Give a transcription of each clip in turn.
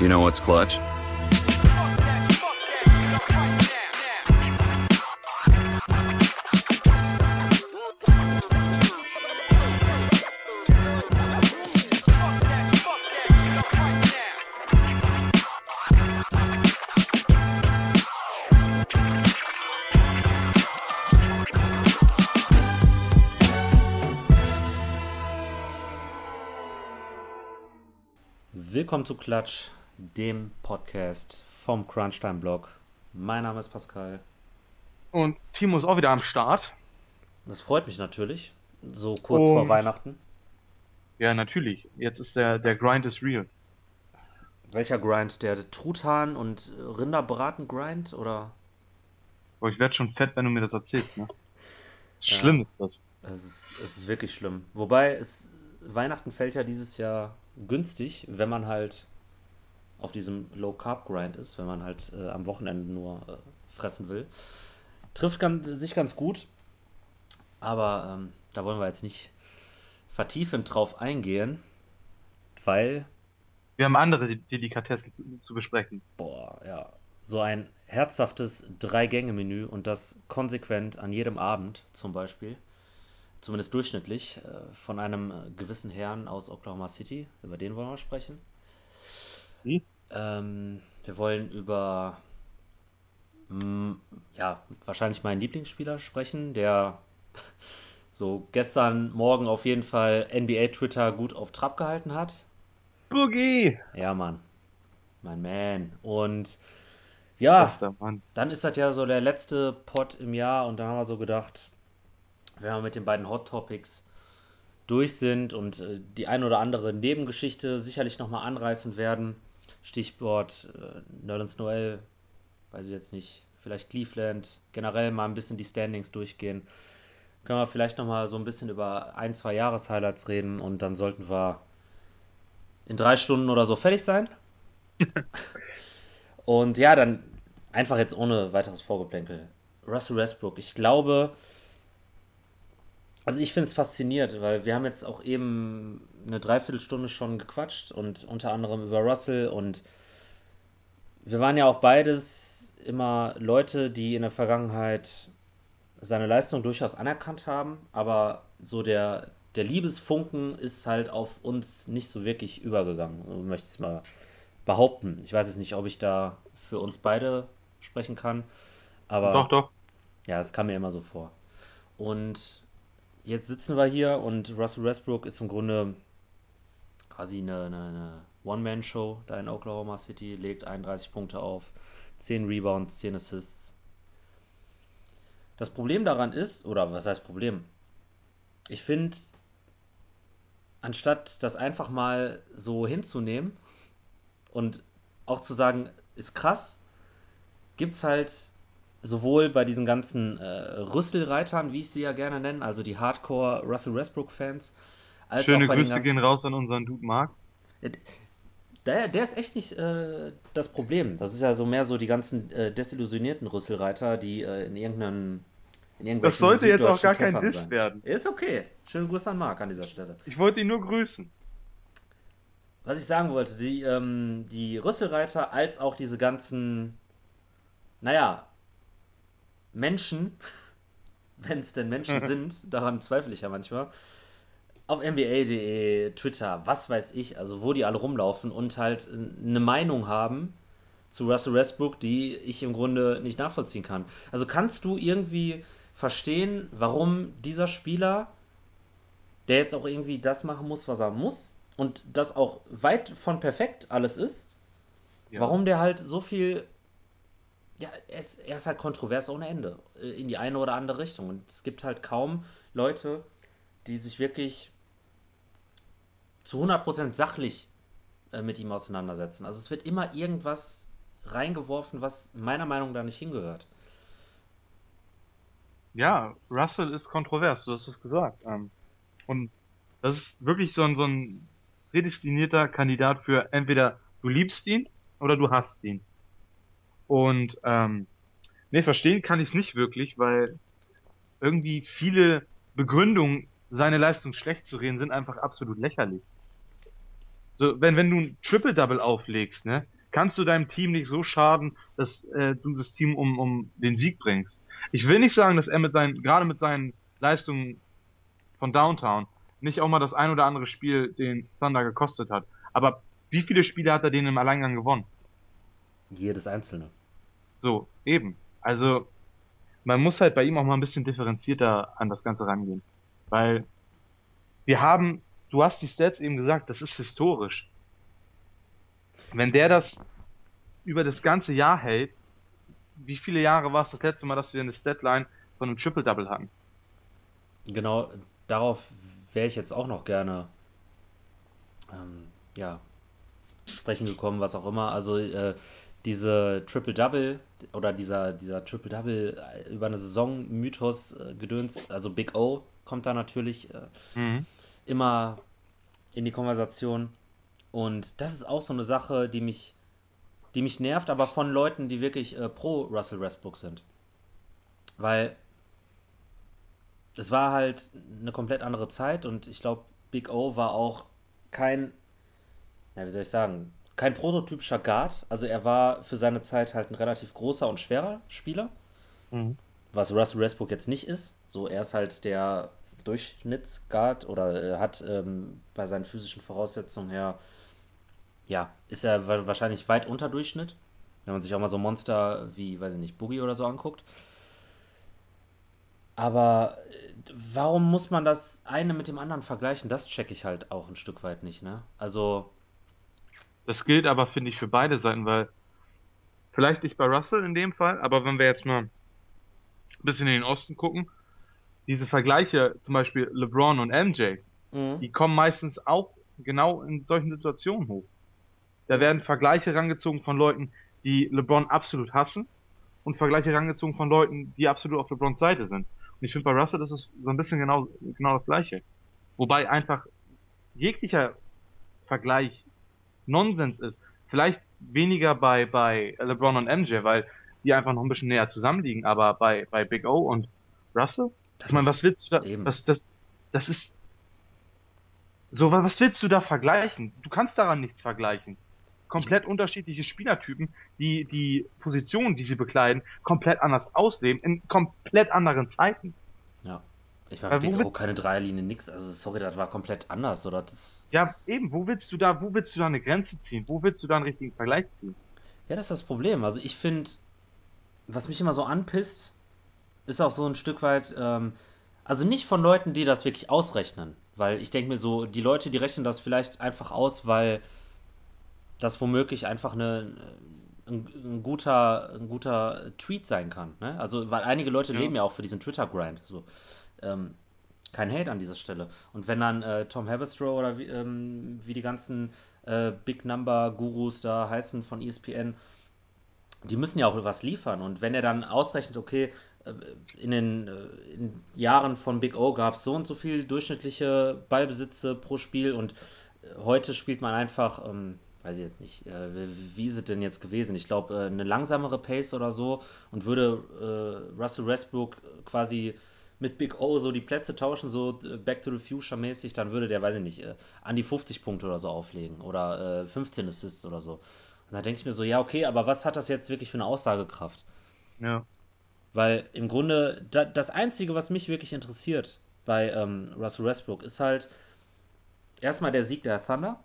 You know what's clutch? Willkommen zu Klatsch, dem Podcast vom Crunchtime Blog. Mein Name ist Pascal. Und Timo ist auch wieder am Start. Das freut mich natürlich, so kurz vor Und- Weihnachten. Ja, natürlich. Jetzt ist der, der Grind is real. Welcher Grind? Der Truthahn und Rinderbraten Grind oder? Boah, ich werd schon fett, wenn du mir das erzählst, ne? Ja. Schlimm ist das. Es ist, es ist wirklich schlimm. Wobei es Weihnachten fällt ja dieses Jahr günstig, wenn man halt auf diesem Low Carb Grind ist, wenn man halt äh, am Wochenende nur äh, fressen will. Trifft ganz, sich ganz gut, aber ähm, da wollen wir jetzt nicht vertiefend drauf eingehen, weil Wir haben andere De- Delikatessen zu, zu besprechen. Boah, ja. So ein herzhaftes Drei-Gänge-Menü und das konsequent an jedem Abend zum Beispiel, zumindest durchschnittlich, äh, von einem äh, gewissen Herrn aus Oklahoma City. Über den wollen wir sprechen. Sie? Ähm, wir wollen über, mm, ja, wahrscheinlich meinen Lieblingsspieler sprechen, der so gestern Morgen auf jeden Fall NBA-Twitter gut auf Trab gehalten hat. Boogie! Ja, Mann. Mein Man. Und ja, dann ist das ja so der letzte Pod im Jahr und dann haben wir so gedacht, wenn wir mit den beiden Hot Topics durch sind und äh, die ein oder andere Nebengeschichte sicherlich nochmal anreißen werden, Stichwort äh, Nerlens Noel, weiß ich jetzt nicht, vielleicht Cleveland, generell mal ein bisschen die Standings durchgehen, können wir vielleicht nochmal so ein bisschen über ein, zwei Jahreshighlights reden und dann sollten wir in drei Stunden oder so fertig sein. Und ja, dann einfach jetzt ohne weiteres Vorgeplänkel. Russell Westbrook, ich glaube, also ich finde es faszinierend, weil wir haben jetzt auch eben eine Dreiviertelstunde schon gequatscht und unter anderem über Russell und wir waren ja auch beides immer Leute, die in der Vergangenheit seine Leistung durchaus anerkannt haben, aber so der, der Liebesfunken ist halt auf uns nicht so wirklich übergegangen, möchte ich es mal behaupten. Ich weiß jetzt nicht, ob ich da für uns beide sprechen kann, aber Doch, doch. ja, es kam mir immer so vor. Und jetzt sitzen wir hier und Russell Westbrook ist im Grunde quasi eine, eine, eine One-Man-Show da in Oklahoma City, legt 31 Punkte auf, 10 Rebounds, 10 Assists. Das Problem daran ist, oder was heißt Problem? Ich finde, anstatt das einfach mal so hinzunehmen und auch zu sagen, ist krass, gibt es halt sowohl bei diesen ganzen äh, Rüsselreitern, wie ich sie ja gerne nenne, also die Hardcore Russell Westbrook-Fans, als Schöne auch bei den Grüße ganzen, gehen raus an unseren Dude Mark. Der, der ist echt nicht äh, das Problem. Das ist ja so mehr so die ganzen äh, desillusionierten Rüsselreiter, die äh, in irgendeinem Das sollte jetzt auch gar kein Diss werden. Ist okay. Schönen Gruß an Marc an dieser Stelle. Ich wollte ihn nur grüßen. Was ich sagen wollte, die, ähm, die Rüsselreiter als auch diese ganzen, naja, Menschen, wenn es denn Menschen sind, daran zweifle ich ja manchmal, auf NBA.de, Twitter, was weiß ich, also wo die alle rumlaufen und halt eine Meinung haben zu Russell Westbrook, die ich im Grunde nicht nachvollziehen kann. Also kannst du irgendwie verstehen, warum dieser Spieler, der jetzt auch irgendwie das machen muss, was er muss und das auch weit von perfekt alles ist, Ja. warum der halt so viel ja, er ist, er ist halt kontrovers ohne Ende. äh, In die eine oder andere Richtung. Und es gibt halt kaum Leute, die sich wirklich zu 100% sachlich äh, mit ihm auseinandersetzen. Also es wird immer irgendwas reingeworfen, was meiner Meinung nach nicht hingehört. Ja, Russell ist kontrovers, du hast es gesagt. Ähm, und das ist wirklich so ein, so ein prädestinierter Kandidat für entweder du liebst ihn oder du hasst ihn. Und ähm, nee, verstehen kann ich es nicht wirklich, weil irgendwie viele Begründungen, seine Leistung schlecht zu reden, sind einfach absolut lächerlich. So, wenn, wenn du ein Triple-Double auflegst, ne, kannst du deinem Team nicht so schaden, dass äh, du das Team um, um den Sieg bringst. Ich will nicht sagen, dass er mit seinen, gerade mit seinen Leistungen von Downtown nicht auch mal das ein oder andere Spiel den Thunder gekostet hat. Aber wie viele Spiele hat er denen im Alleingang gewonnen? Jedes einzelne. So, eben. Also, man muss halt bei ihm auch mal ein bisschen differenzierter an das Ganze rangehen. Weil wir haben, du hast die Stats eben gesagt, das ist historisch. Wenn der das über das ganze Jahr hält, wie viele Jahre war es das letzte Mal, dass wir eine Statline von einem Triple-Double hatten? Genau, darauf wäre ich jetzt auch noch gerne ähm, ja, sprechen gekommen, was auch immer. Also äh, diese Triple-Double oder dieser, dieser Triple-Double äh, über eine Saison Mythos äh, gedöns, also Big O kommt da natürlich äh, Mhm. immer in die Konversation. Und das ist auch so eine Sache, die mich, die mich nervt, aber von Leuten, die wirklich äh, pro Russell Westbrook sind. Weil es war halt eine komplett andere Zeit und ich glaube, Big O war auch kein, ja, wie soll ich sagen, kein prototypischer Guard. Also er war für seine Zeit halt ein relativ großer und schwerer Spieler, Mhm. was Russell Westbrook jetzt nicht ist. So, er ist halt der Durchschnittsguard oder äh, hat ähm, bei seinen physischen Voraussetzungen her, ja, ist er wa- wahrscheinlich weit unter Durchschnitt. Wenn man sich auch mal so Monster wie, weiß ich nicht, Boogie oder so anguckt. Aber äh, warum muss man das eine mit dem anderen vergleichen? Das checke ich halt auch ein Stück weit nicht, ne? Also, Das gilt aber, finde ich, für beide Seiten, weil vielleicht nicht bei Russell in dem Fall, aber wenn wir jetzt mal ein bisschen in den Osten gucken, diese Vergleiche, zum Beispiel LeBron und MJ, mhm. die kommen meistens auch genau in solchen Situationen hoch. Da werden Vergleiche rangezogen von Leuten, die LeBron absolut hassen und Vergleiche rangezogen von Leuten, die absolut auf LeBrons Seite sind. Und ich finde bei Russell ist es so ein bisschen genau, genau das Gleiche. Wobei einfach jeglicher Vergleich Nonsens ist. Vielleicht weniger bei, bei LeBron und MJ, weil die einfach noch ein bisschen näher zusammenliegen, aber bei, bei Big O und Russell? Ich das meine, was willst du da, eben. das, das, das ist, so, wa- was willst du da vergleichen? Du kannst daran nichts vergleichen. Ich, Komplett unterschiedliche Spielertypen, die die Positionen, die sie bekleiden, komplett anders ausleben, in komplett anderen Zeiten. Ich meine, Weil Big wo O, willst, keine Dreierlinie, nix. Also, sorry, das war komplett anders, oder? Das, ja, eben, wo willst du da, wo willst du da eine Grenze ziehen? Wo willst du da einen richtigen Vergleich ziehen? ja, das ist das Problem. Also, ich finde, was mich immer so anpisst, ist auch so ein Stück weit, ähm, also nicht von Leuten, die das wirklich ausrechnen. Weil ich denke mir so, die Leute, die rechnen das vielleicht einfach aus, weil das womöglich einfach eine, ein, ein, guter, ein guter Tweet sein kann. Ne? Also, weil einige Leute Ja, leben ja auch für diesen Twitter-Grind. So. Ähm, kein Hate an dieser Stelle. Und wenn dann äh, Tom Haberstroh oder wie, ähm, wie die ganzen äh, Big Number Gurus da heißen von ESPN, die müssen ja auch was liefern. Und wenn er dann ausrechnet, okay, äh, in den äh, in Jahren von Big O gab es so und so viel durchschnittliche Ballbesitze pro Spiel und äh, heute spielt man einfach, ähm, weiß ich jetzt nicht, äh, wie ist es denn jetzt gewesen? Ich glaube, äh, eine langsamere Pace oder so und würde äh, Russell Westbrook quasi mit Big O so die Plätze tauschen, so äh, Back to the Future mäßig, dann würde der, weiß ich nicht, äh, an die 50 Punkte oder so auflegen oder äh, 15 Assists oder so. Und da denke ich mir so, ja, okay, aber was hat das jetzt wirklich für eine Aussagekraft? ja, Weil im Grunde da, das Einzige, was mich wirklich interessiert bei ähm, Russell Westbrook, ist halt erstmal der Sieg der Thunder,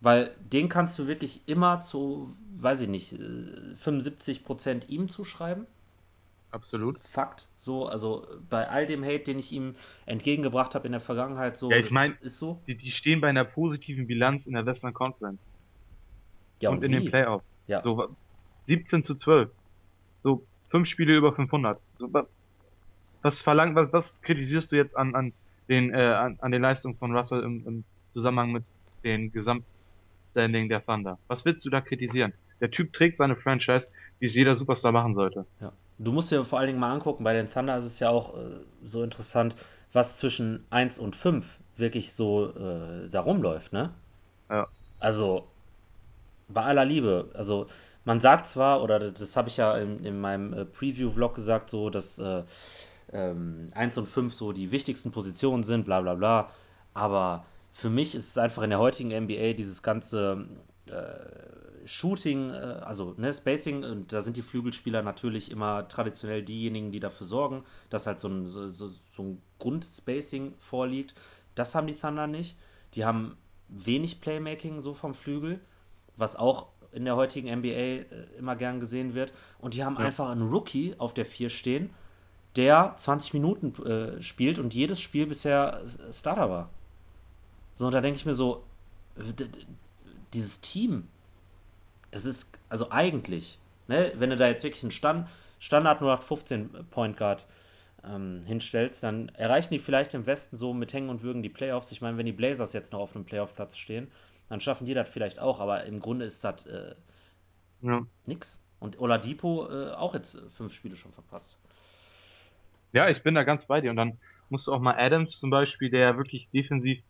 weil den kannst du wirklich immer zu, weiß ich nicht, äh, 75% ihm zuschreiben. Absolut. Fakt. So, also bei all dem Hate, den ich ihm entgegengebracht habe in der Vergangenheit, Ja, so, ich das meine, ist so. die, die stehen bei einer positiven Bilanz in der Western Conference Ja, und und in den wie? Playoffs. Ja, So wa- 17 zu 12. So fünf Spiele über 500. So, wa- was verlangt, was, was kritisierst du jetzt an, an den, äh, an, an den Leistungen von Russell im, im Zusammenhang mit den Gesamtstanding der Thunder? Was willst du da kritisieren? Der Typ trägt seine Franchise, wie es jeder Superstar machen sollte. ja. Du musst dir vor allen Dingen mal angucken, bei den Thunder ist es ja auch äh, so interessant, was zwischen eins und 5 wirklich so äh, da rumläuft, ne? Ja, Also, bei aller Liebe, also man sagt zwar, oder das, das habe ich ja in, in meinem äh, Preview-Vlog gesagt, so, dass äh, ähm, 1 und 5 so die wichtigsten Positionen sind, bla bla bla. Aber für mich ist es einfach in der heutigen NBA dieses ganze äh, Shooting, äh, also ne, Spacing, und da sind die Flügelspieler natürlich immer traditionell diejenigen, die dafür sorgen, dass halt so ein, so, so ein Grundspacing vorliegt. Das haben die Thunder nicht. Die haben wenig Playmaking so vom Flügel, was auch in der heutigen NBA äh, immer gern gesehen wird. Und die haben ja. einfach einen Rookie auf der 4 stehen, der 20 Minuten äh, spielt und jedes Spiel bisher Starter war. So, und da denke ich mir so, dieses Team, das ist, also eigentlich, ne, wenn du da jetzt wirklich einen Stand, Standard 0815 Point Guard ähm, hinstellst, dann erreichen die vielleicht im Westen so mit Hängen und Würgen die Playoffs. Ich meine, wenn die Blazers jetzt noch auf einem Playoff-Platz stehen, dann schaffen die das vielleicht auch, aber im Grunde ist das äh, ja. nix. Und Oladipo äh, auch jetzt fünf Spiele schon verpasst. Ja, ich bin da ganz bei dir. Und dann musst du auch mal Adams zum Beispiel, der ja wirklich defensiv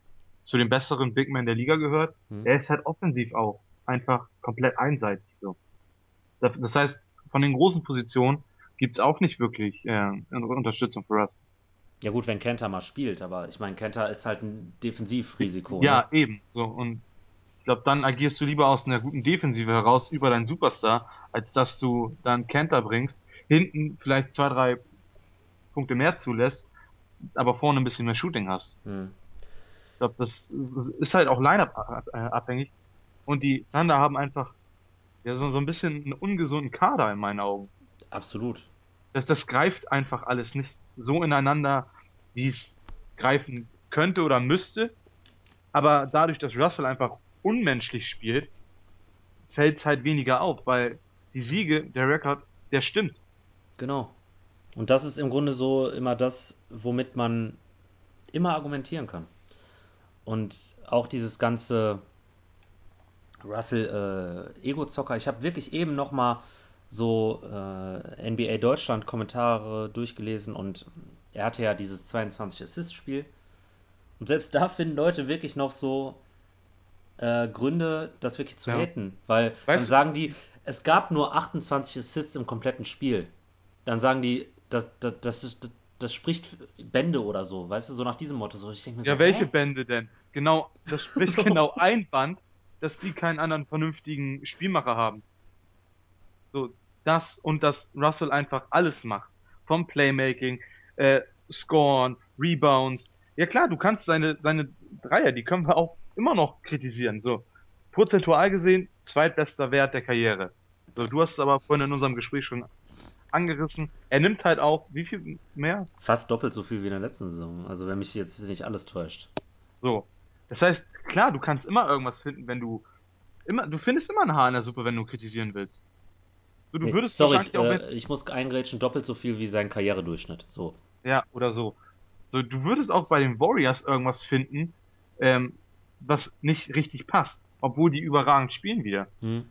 zu den besseren Big Men der Liga gehört, hm. der ist halt offensiv auch einfach komplett einseitig so. Das heißt, von den großen Positionen gibt's auch nicht wirklich äh, Unterstützung für Russ. Ja gut, wenn Kenter mal spielt, aber ich meine, Kenter ist halt ein Defensivrisiko. Ja, ne? eben. So und ich glaube, dann agierst du lieber aus einer guten Defensive heraus über deinen Superstar, als dass du dann Kenter bringst, hinten vielleicht zwei, drei Punkte mehr zulässt, aber vorne ein bisschen mehr Shooting hast. Hm. Ich glaube, das ist halt auch Line-Up abhängig. Und die Thunder haben einfach ja, so, so ein bisschen einen ungesunden Kader in meinen Augen. Absolut. Das, das greift einfach alles nicht so ineinander, wie es greifen könnte oder müsste. Aber dadurch, dass Russell einfach unmenschlich spielt, fällt es halt weniger auf, weil die Siege, der Rekord, der stimmt. Genau. Und das ist im Grunde so immer das, womit man immer argumentieren kann. Und auch dieses ganze Russell äh, Ego-Zocker, ich habe wirklich eben noch mal so äh, NBA Deutschland Kommentare durchgelesen und er hatte ja dieses 22 Assist Spiel und selbst da finden Leute wirklich noch so äh, Gründe, das wirklich zu ja. haten, weil weißt dann sagen die, es gab nur 28 Assists im kompletten Spiel. Dann sagen die, das, das, das, ist, das spricht Bände oder so, weißt du, so nach diesem Motto. So, ich mir ja, so, welche hä? Bände denn? Genau, das spricht genau ein Band, dass die keinen anderen vernünftigen Spielmacher haben. So, das und dass Russell einfach alles macht. Vom Playmaking, äh, Scoren, Rebounds. Ja klar, du kannst seine, seine Dreier, die können wir auch immer noch kritisieren. So, prozentual gesehen, zweitbester Wert der Karriere. So, du hast es aber vorhin in unserem Gespräch schon angerissen. Er nimmt halt auch, wie viel mehr? Fast doppelt so viel wie in der letzten Saison. Also wenn mich jetzt nicht alles täuscht. So. Das heißt, klar, du kannst immer irgendwas finden, wenn du immer, du findest immer ein Haar in der Suppe, wenn du kritisieren willst. So, du nee, würdest sorry, wahrscheinlich auch. Äh, ich muss eingrätschen, doppelt so viel wie sein Karrieredurchschnitt. So. Ja, oder so. So, du würdest auch bei den Warriors irgendwas finden, ähm, was nicht richtig passt, obwohl die überragend spielen wieder. Hm.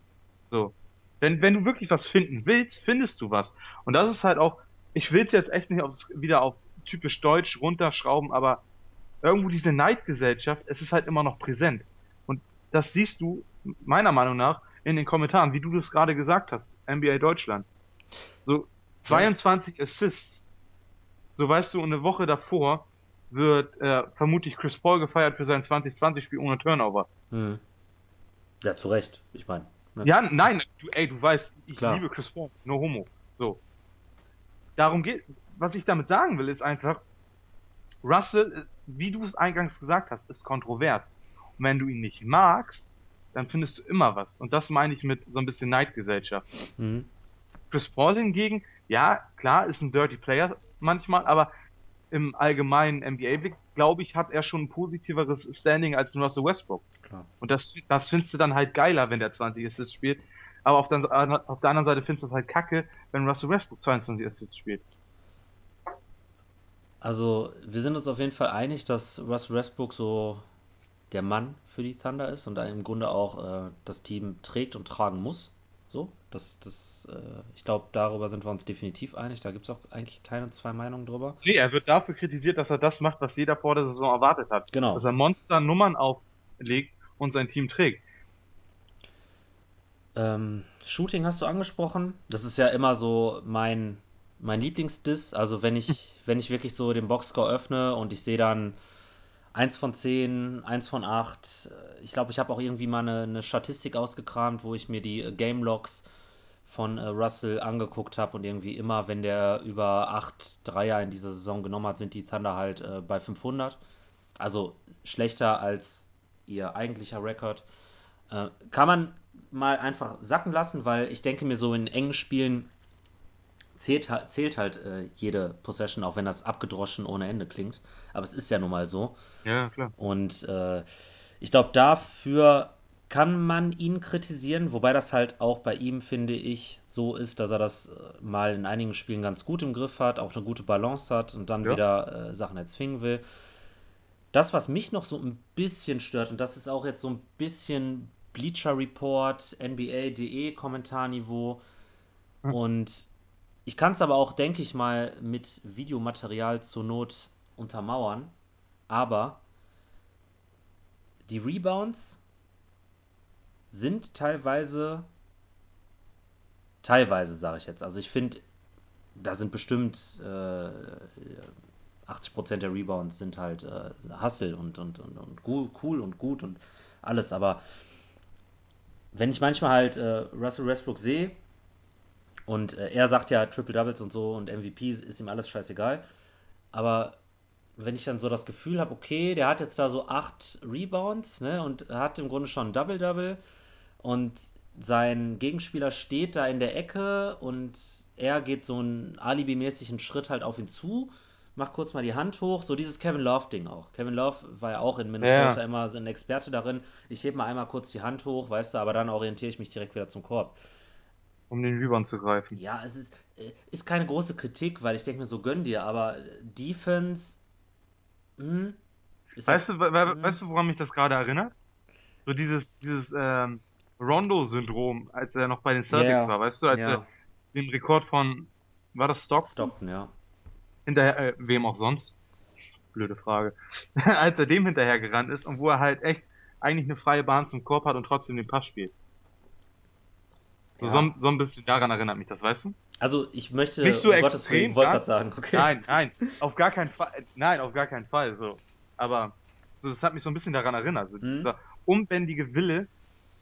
So. Wenn, wenn du wirklich was finden willst, findest du was. Und das ist halt auch, ich will es jetzt echt nicht aufs, wieder auf typisch deutsch runterschrauben, aber irgendwo diese Neidgesellschaft, es ist halt immer noch präsent. Und das siehst du meiner Meinung nach in den Kommentaren, wie du das gerade gesagt hast, NBA Deutschland. So 22 ja. Assists. So weißt du, eine Woche davor wird äh, vermutlich Chris Paul gefeiert für sein 2020-Spiel ohne Turnover. Hm. Ja, zu Recht, ich meine. Ne? Ja, nein, du, ey, du weißt, ich Klar. liebe Chris Paul, no homo. So. Darum geht, was ich damit sagen will, ist einfach, Russell, wie du es eingangs gesagt hast, ist kontrovers. Und wenn du ihn nicht magst, dann findest du immer was. Und das meine ich mit so ein bisschen Neidgesellschaft. Mhm. Chris Paul hingegen, ja, klar, ist ein Dirty Player manchmal, aber im allgemeinen NBA-Blick, glaube ich, hat er schon ein positiveres Standing als Russell Westbrook. Klar. Und das, das findest du dann halt geiler, wenn der 20 Assists spielt. Aber auf der, auf der anderen Seite findest du es halt kacke, wenn Russell Westbrook 22 Assists spielt. Also, wir sind uns auf jeden Fall einig, dass Russell Westbrook so der Mann für die Thunder ist und im Grunde auch äh, das Team trägt und tragen muss. So, das, das, äh, ich glaube, darüber sind wir uns definitiv einig. Da gibt es auch eigentlich keine zwei Meinungen drüber. Nee, er wird dafür kritisiert, dass er das macht, was jeder vor der Saison erwartet hat. Genau. Dass er Monster-Nummern auflegt und sein Team trägt. Ähm, Shooting hast du angesprochen. Das ist ja immer so mein, mein Lieblingsdiss. Also wenn ich, wenn ich wirklich so den Boxscore öffne und ich sehe dann 1 von 10, 1 von 8. Ich glaube, ich habe auch irgendwie mal eine, eine, Statistik ausgekramt, wo ich mir die äh, Game Logs von äh, Russell angeguckt habe und irgendwie immer, wenn der über 8 Dreier in dieser Saison genommen hat, sind die Thunder halt äh, bei 500. Also schlechter als ihr eigentlicher Rekord. Äh, kann man mal einfach sacken lassen, weil ich denke mir so in engen Spielen zählt, zählt halt äh, jede Possession, auch wenn das abgedroschen ohne Ende klingt. Aber es ist ja nun mal so. Ja, klar. Und äh, ich glaube, dafür kann man ihn kritisieren, wobei das halt auch bei ihm, finde ich, so ist, dass er das äh, mal in einigen Spielen ganz gut im Griff hat, auch eine gute Balance hat und dann ja. wieder äh, Sachen erzwingen will. Das, was mich noch so ein bisschen stört, und das ist auch jetzt so ein bisschen Bleacher Report, NBA.de Kommentarniveau, hm. und ich kann es aber auch, denke ich mal, mit Videomaterial zur Not untermauern. Aber die Rebounds sind teilweise, teilweise sage ich jetzt, also ich finde, da sind bestimmt äh, 80% der Rebounds sind halt äh, Hustle und, und, und, und cool und gut und alles, aber wenn ich manchmal halt äh, Russell Westbrook sehe, und äh, er sagt ja Triple Doubles und so und MVP ist ihm alles scheißegal. Aber wenn ich dann so das Gefühl habe, okay, der hat jetzt da so acht Rebounds ne, und hat im Grunde schon ein Double-Double und sein Gegenspieler steht da in der Ecke und er geht so einen alibimäßigen Schritt halt auf ihn zu, macht kurz mal die Hand hoch, so dieses Kevin Love-Ding auch. Kevin Love war ja auch in Minnesota ja. immer so ein Experte darin. Ich hebe mal einmal kurz die Hand hoch, weißt du, aber dann orientiere ich mich direkt wieder zum Korb um den Rebound zu greifen. Ja, es ist, äh, ist keine große Kritik, weil ich denke mir so, gönn dir, aber Defense. Mh, hm, weißt, du, we mh. weißt du, woran mich das gerade erinnert? So dieses, dieses ähm, Rondo-Syndrom, als er noch bei den Celtics yeah. war, weißt du, als yeah. er den Rekord von, war das Stockton? Stockton, ja. Hinterher, äh, wem auch sonst? Blöde Frage. als er dem hinterher gerannt ist und wo er halt echt eigentlich eine freie Bahn zum Korb hat und trotzdem den Pass spielt. So, ja. so, so, ein bisschen daran erinnert mich das, weißt du? Also ich möchte nicht so um extrem, Gottes wollte sagen, okay. Nein, nein, auf gar keinen Fall, nein, auf gar keinen Fall, so. Aber so, das hat mich so ein bisschen daran erinnert, so mhm. dieser unbändige Wille,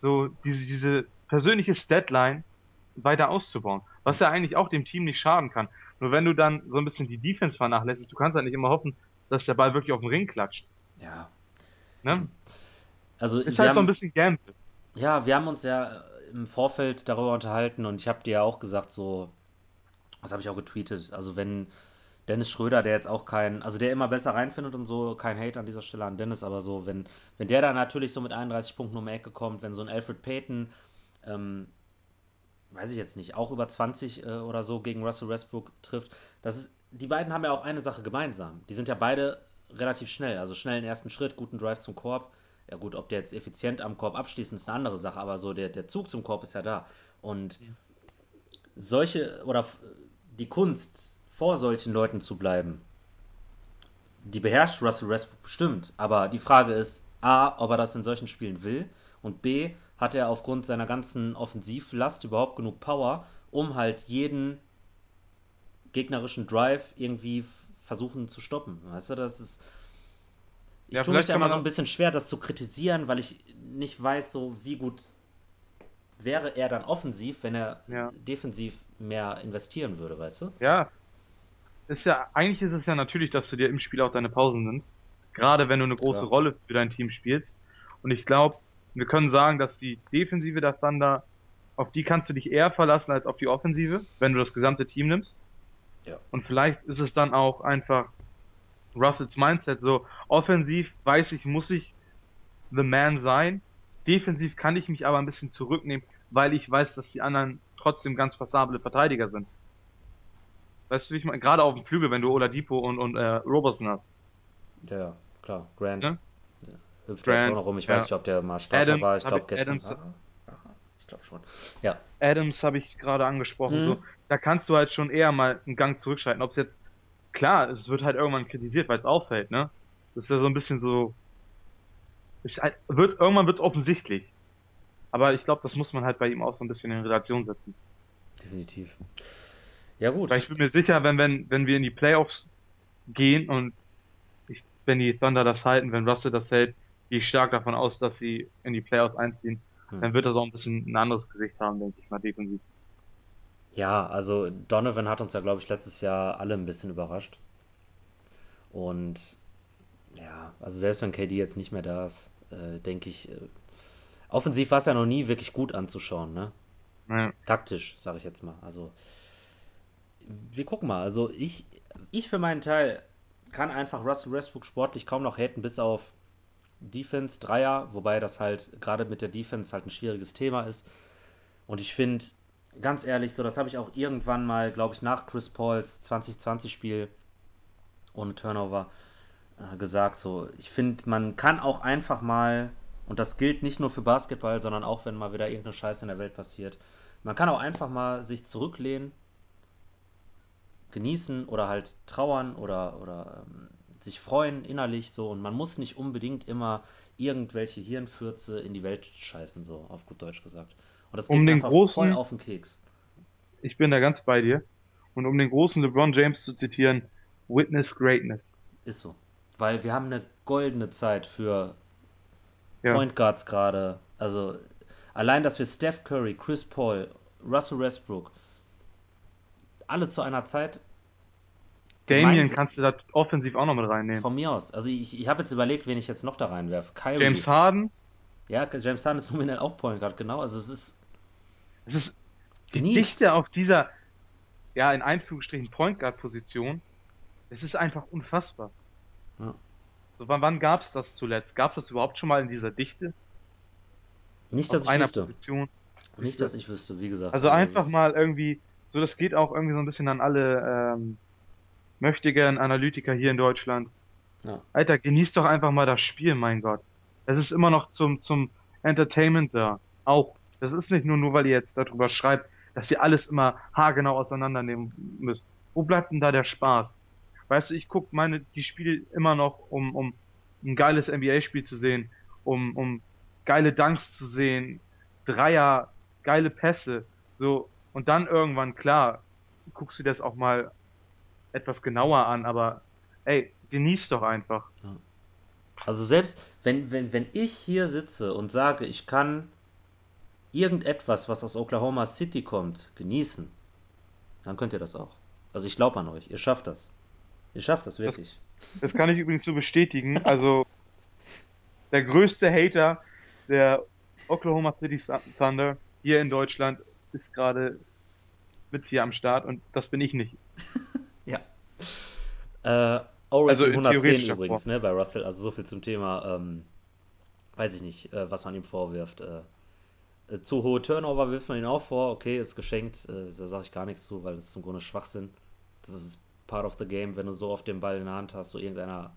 so diese, diese persönliche Statline weiter auszubauen, was ja eigentlich auch dem Team nicht schaden kann. Nur wenn du dann so ein bisschen die Defense vernachlässigst, du kannst halt nicht immer hoffen, dass der Ball wirklich auf den Ring klatscht. Ja. Ne? Also ist halt haben, so ein bisschen Gamble. Ja, wir haben uns ja im Vorfeld darüber unterhalten und ich habe dir ja auch gesagt, so, das habe ich auch getweetet, also wenn Dennis Schröder, der jetzt auch kein, also der immer besser reinfindet und so, kein Hate an dieser Stelle an Dennis, aber so, wenn, wenn der da natürlich so mit 31 Punkten um die Ecke kommt, wenn so ein Alfred Payton, ähm, weiß ich jetzt nicht, auch über 20 äh, oder so gegen Russell Westbrook trifft, das ist, die beiden haben ja auch eine Sache gemeinsam. Die sind ja beide relativ schnell, also schnellen ersten Schritt, guten Drive zum Korb ja gut, ob der jetzt effizient am Korb abschließt, ist eine andere Sache, aber so der, der Zug zum Korb ist ja da. Und ja. solche, oder die Kunst, vor solchen Leuten zu bleiben, die beherrscht Russell Westbrook bestimmt. Aber die Frage ist, A, ob er das in solchen Spielen will und B, hat er aufgrund seiner ganzen Offensivlast überhaupt genug Power, um halt jeden gegnerischen Drive irgendwie versuchen zu stoppen. Weißt du, das ist ich ja, tue mich da immer so ein bisschen schwer, das zu kritisieren, weil ich nicht weiß, so wie gut wäre er dann offensiv, wenn er ja. defensiv mehr investieren würde, weißt du? Ja. Ist ja, eigentlich ist es ja natürlich, dass du dir im Spiel auch deine Pausen nimmst. Gerade wenn du eine große ja. Rolle für dein Team spielst. Und ich glaube, wir können sagen, dass die Defensive der Thunder, auf die kannst du dich eher verlassen als auf die Offensive, wenn du das gesamte Team nimmst. Ja. Und vielleicht ist es dann auch einfach Russells Mindset. So offensiv weiß ich, muss ich the man sein. Defensiv kann ich mich aber ein bisschen zurücknehmen, weil ich weiß, dass die anderen trotzdem ganz passable Verteidiger sind. Weißt du, wie ich meine? Gerade auf dem Flügel, wenn du Oladipo und, und äh, Robertson hast. Ja, klar. Grant. Ja? Ja. Hüpft Grant, jetzt auch noch rum. Ich ja. weiß nicht, ob der mal Starter Adams war. Ich glaube gestern. Adams, ich glaube schon. Ja. Adams habe ich gerade angesprochen. Mhm. So, da kannst du halt schon eher mal einen Gang zurückschalten. Ob es jetzt klar, es wird halt irgendwann kritisiert, weil es auffällt, ne? Das ist ja so ein bisschen so. Es halt, wird, irgendwann wird es offensichtlich. Aber ich glaube, das muss man halt bei ihm auch so ein bisschen in Relation setzen. Definitiv. Ja, gut. Weil ich bin mir sicher, wenn, wenn, wenn wir in die Playoffs gehen und ich wenn die Thunder das halten, wenn Russell das hält, gehe ich stark davon aus, dass sie in die Playoffs einziehen. Hm. Dann wird das auch ein bisschen ein anderes Gesicht haben, denke ich mal, defensiv. Ja, also Donovan hat uns ja, glaube ich, letztes Jahr alle ein bisschen überrascht. Und ja, also selbst wenn KD jetzt nicht mehr da ist, äh, denke ich, äh, offensiv war es ja noch nie wirklich gut anzuschauen, ne? Naja. Taktisch, sage ich jetzt mal. Also wir gucken mal. Also ich, ich für meinen Teil kann einfach Russell Westbrook sportlich kaum noch haten, bis auf Defense, Dreier, wobei das halt gerade mit der Defense halt ein schwieriges Thema ist. Und ich finde, ganz ehrlich, so, das habe ich auch irgendwann mal, glaube ich, nach Chris Pauls 2020-Spiel ohne Turnover äh, gesagt. So, ich finde, man kann auch einfach mal, und das gilt nicht nur für Basketball, sondern auch wenn mal wieder irgendeine Scheiße in der Welt passiert, man kann auch einfach mal sich zurücklehnen, genießen oder halt trauern oder, oder ähm, sich freuen innerlich so. Und man muss nicht unbedingt immer irgendwelche Hirnfürze in die Welt scheißen, so auf gut Deutsch gesagt. Und das geht Um den einfach voll großen, auf den Keks. ich bin da ganz bei dir. Und um den großen LeBron James zu zitieren, Witness Greatness. Ist so. Weil wir haben eine goldene Zeit für Ja. Point Guards gerade. Also allein, dass wir Steph Curry, Chris Paul, Russell Westbrook alle zu einer Zeit Damien kannst du da offensiv auch noch mit reinnehmen. von mir aus. Also ich, ich habe jetzt überlegt, wen ich jetzt noch da reinwerfe. Kyrie. James Harden, Ja, James Harden ist nominell auch Point Guard, genau. Also es ist es ist die genießt. Dichte auf dieser, ja, in Einführungsstrichen Point Guard Position. Es ist einfach unfassbar. Ja. So, wann, wann gab's das zuletzt? Gab's das überhaupt schon mal in dieser Dichte Nicht, auf dass ich einer wüsste. Position? Nicht, dass ich wüsste, wie gesagt. Also es einfach mal irgendwie, so das geht auch irgendwie so ein bisschen an alle ähm, möchtegern Analytiker hier in Deutschland. Ja. Alter, genießt doch einfach mal das Spiel, mein Gott. Es ist immer noch zum, zum Entertainment da. Auch. Das ist nicht nur, nur weil ihr jetzt darüber schreibt, dass ihr alles immer haargenau auseinandernehmen müsst. Wo bleibt denn da der Spaß? Weißt du, ich guck meine, die Spiele immer noch, um, um ein geiles NBA-Spiel zu sehen, um, um geile Dunks zu sehen, Dreier, geile Pässe, so. Und dann irgendwann, klar, guckst du das auch mal etwas genauer an, aber ey, genieß doch einfach. Also selbst wenn, wenn, wenn ich hier sitze und sage, ich kann irgendetwas, was aus Oklahoma City kommt, genießen, dann könnt ihr das auch. Also ich glaube an euch, ihr schafft das. Ihr schafft das wirklich. Das kann ich übrigens so bestätigen. Also, der größte Hater der Oklahoma City Thunder hier in Deutschland ist gerade mit hier am Start und das bin ich nicht. Ja. Äh, O-Rating Also in 110 theoretischer übrigens, ne, bei Russell. Also so viel zum Thema, ähm, weiß ich nicht, äh, was man ihm vorwirft. Äh, zu hohe Turnover wirft man ihm auch vor. Okay, ist geschenkt. Äh, da sage ich gar nichts zu, weil das ist im Grunde Schwachsinn. Das ist part of the game, wenn du so oft den Ball in der Hand hast. So irgendeiner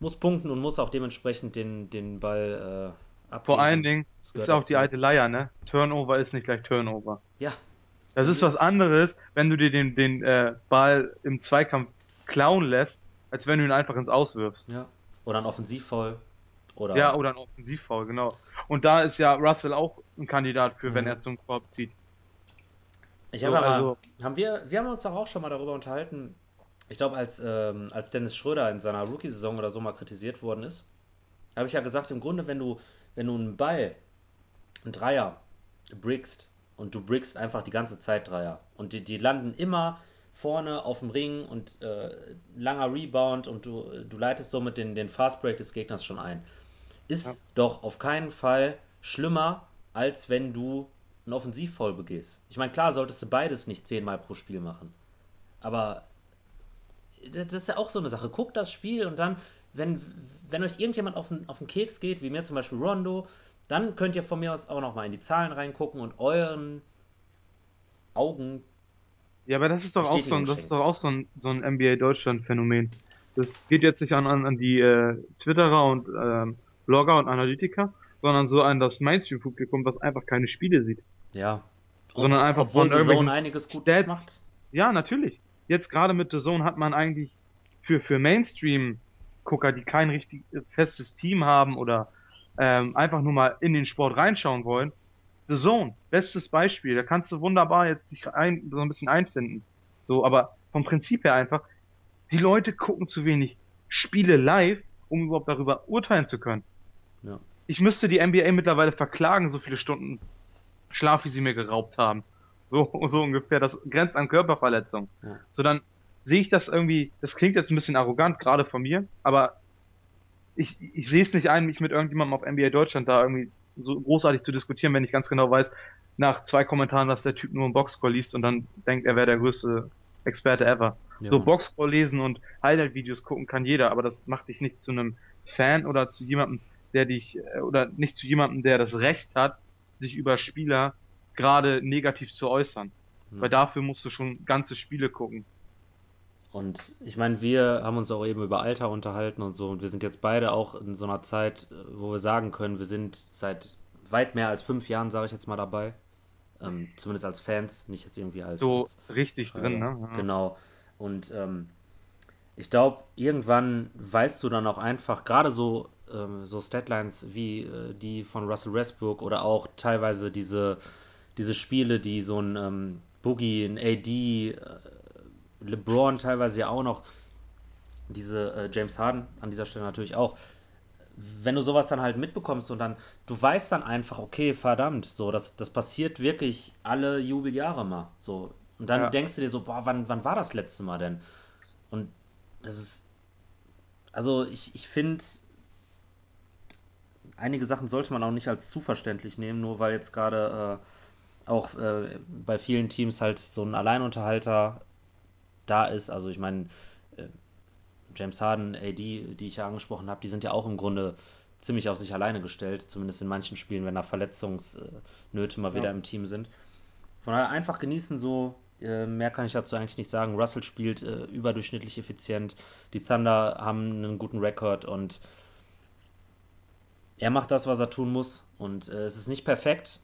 muss punkten und muss auch dementsprechend den, den Ball äh, abgeben. Vor allen Dingen ist auch die alte Leier, ne? Turnover ist nicht gleich Turnover. Ja, Das ist was anderes, wenn du dir den, den äh, Ball im Zweikampf klauen lässt, als wenn du ihn einfach ins Auswirfst. ja. Oder ein Offensivfoul. Oder Ja, oder ein Offensivfoul, genau. Und da ist ja Russell auch ein Kandidat für, wenn Mhm. er zum Korb zieht. Ich So, habe aber, also- haben wir, wir haben uns auch schon mal darüber unterhalten. Ich glaube, als, ähm, als Dennis Schröder in seiner Rookie-Saison oder so mal kritisiert worden ist, habe ich ja gesagt, im Grunde, wenn du, wenn du einen Ball, einen Dreier, brickst und du brickst einfach die ganze Zeit Dreier und die, die landen immer vorne auf dem Ring und äh, langer Rebound und du, du leitest somit den, den Fastbreak des Gegners schon ein. Ist Ja. doch auf keinen Fall schlimmer, als wenn du einen Offensivfoul begehst. Ich meine, klar solltest du beides nicht zehnmal pro Spiel machen. Aber das ist ja auch so eine Sache. Guckt das Spiel und dann, wenn, wenn euch irgendjemand auf den, auf den Keks geht, wie mir zum Beispiel Rondo, dann könnt ihr von mir aus auch nochmal in die Zahlen reingucken und euren Augen. Ja, aber das ist doch auch so ein, das ist doch auch so ein, so ein NBA Deutschland Phänomen. Das geht jetzt nicht an, an, an die äh, Twitterer und ähm, Blogger und Analytiker, sondern so an das Mainstream-Publikum, was einfach keine Spiele sieht. Ja. Sondern Ob- einfach Obwohl von irgendwelchen Zone einiges gut Stats. macht. Ja, natürlich. Jetzt gerade mit The Zone hat man eigentlich für, für Mainstream-Gucker, die kein richtig festes Team haben oder ähm, einfach nur mal in den Sport reinschauen wollen, The Zone, bestes Beispiel. Da kannst du wunderbar jetzt sich ein, so ein bisschen einfinden. So, aber vom Prinzip her einfach, die Leute gucken zu wenig Spiele live, um überhaupt darüber urteilen zu können. Ja. Ich müsste die NBA mittlerweile verklagen, so viele Stunden Schlaf, wie sie mir geraubt haben. So, so ungefähr. Das grenzt an Körperverletzung. Ja. So, dann sehe ich das irgendwie, das klingt jetzt ein bisschen arrogant, gerade von mir, aber ich, ich sehe es nicht ein, mich mit irgendjemandem auf NBA Deutschland da irgendwie so großartig zu diskutieren, wenn ich ganz genau weiß, nach zwei Kommentaren, dass der Typ nur einen Boxscore liest und dann denkt, er wäre der größte Experte ever. Ja, so. Boxscore lesen und Highlight-Videos gucken kann jeder, aber das macht dich nicht zu einem Fan oder zu jemandem, der dich, äh, oder nicht zu jemandem, der das Recht hat, sich über Spieler gerade negativ zu äußern. Ja. Weil dafür musst du schon ganze Spiele gucken. Und ich meine, wir haben uns auch eben über Alter unterhalten und so. Und wir sind jetzt beide auch in so einer Zeit, äh, wo wir sagen können, wir sind seit weit mehr als fünf Jahren, sage ich jetzt mal, dabei. Ähm, zumindest als Fans, nicht jetzt irgendwie als, So als richtig Schreiber. drin, ne? Ja. Genau. Und ähm, ich glaube, irgendwann weißt du dann auch einfach, gerade so, ähm, so Statlines wie äh, die von Russell Westbrook oder auch teilweise diese, diese Spiele, die so ein ähm, Boogie, ein AD, äh, LeBron teilweise ja auch noch, diese äh, James Harden an dieser Stelle natürlich auch. Wenn du sowas dann halt mitbekommst und dann, du weißt dann einfach, okay, verdammt, so, das, das passiert wirklich alle Jubeljahre mal. So. Und dann Ja. denkst du dir so, boah, wann, wann war das letzte Mal denn? Und das ist, also ich, ich finde, einige Sachen sollte man auch nicht als zu verständlich nehmen, nur weil jetzt gerade äh, auch äh, bei vielen Teams halt so ein Alleinunterhalter da ist. Also ich meine, äh, James Harden, AD, die ich ja angesprochen habe, die sind ja auch im Grunde ziemlich auf sich alleine gestellt, zumindest in manchen Spielen, wenn da Verletzungsnöte mal wieder Ja. im Team sind. Von daher einfach genießen so. Äh, mehr kann ich dazu eigentlich nicht sagen. Russell spielt äh, überdurchschnittlich effizient. Die Thunder haben einen guten Rekord und er macht das, was er tun muss. Und äh, es ist nicht perfekt,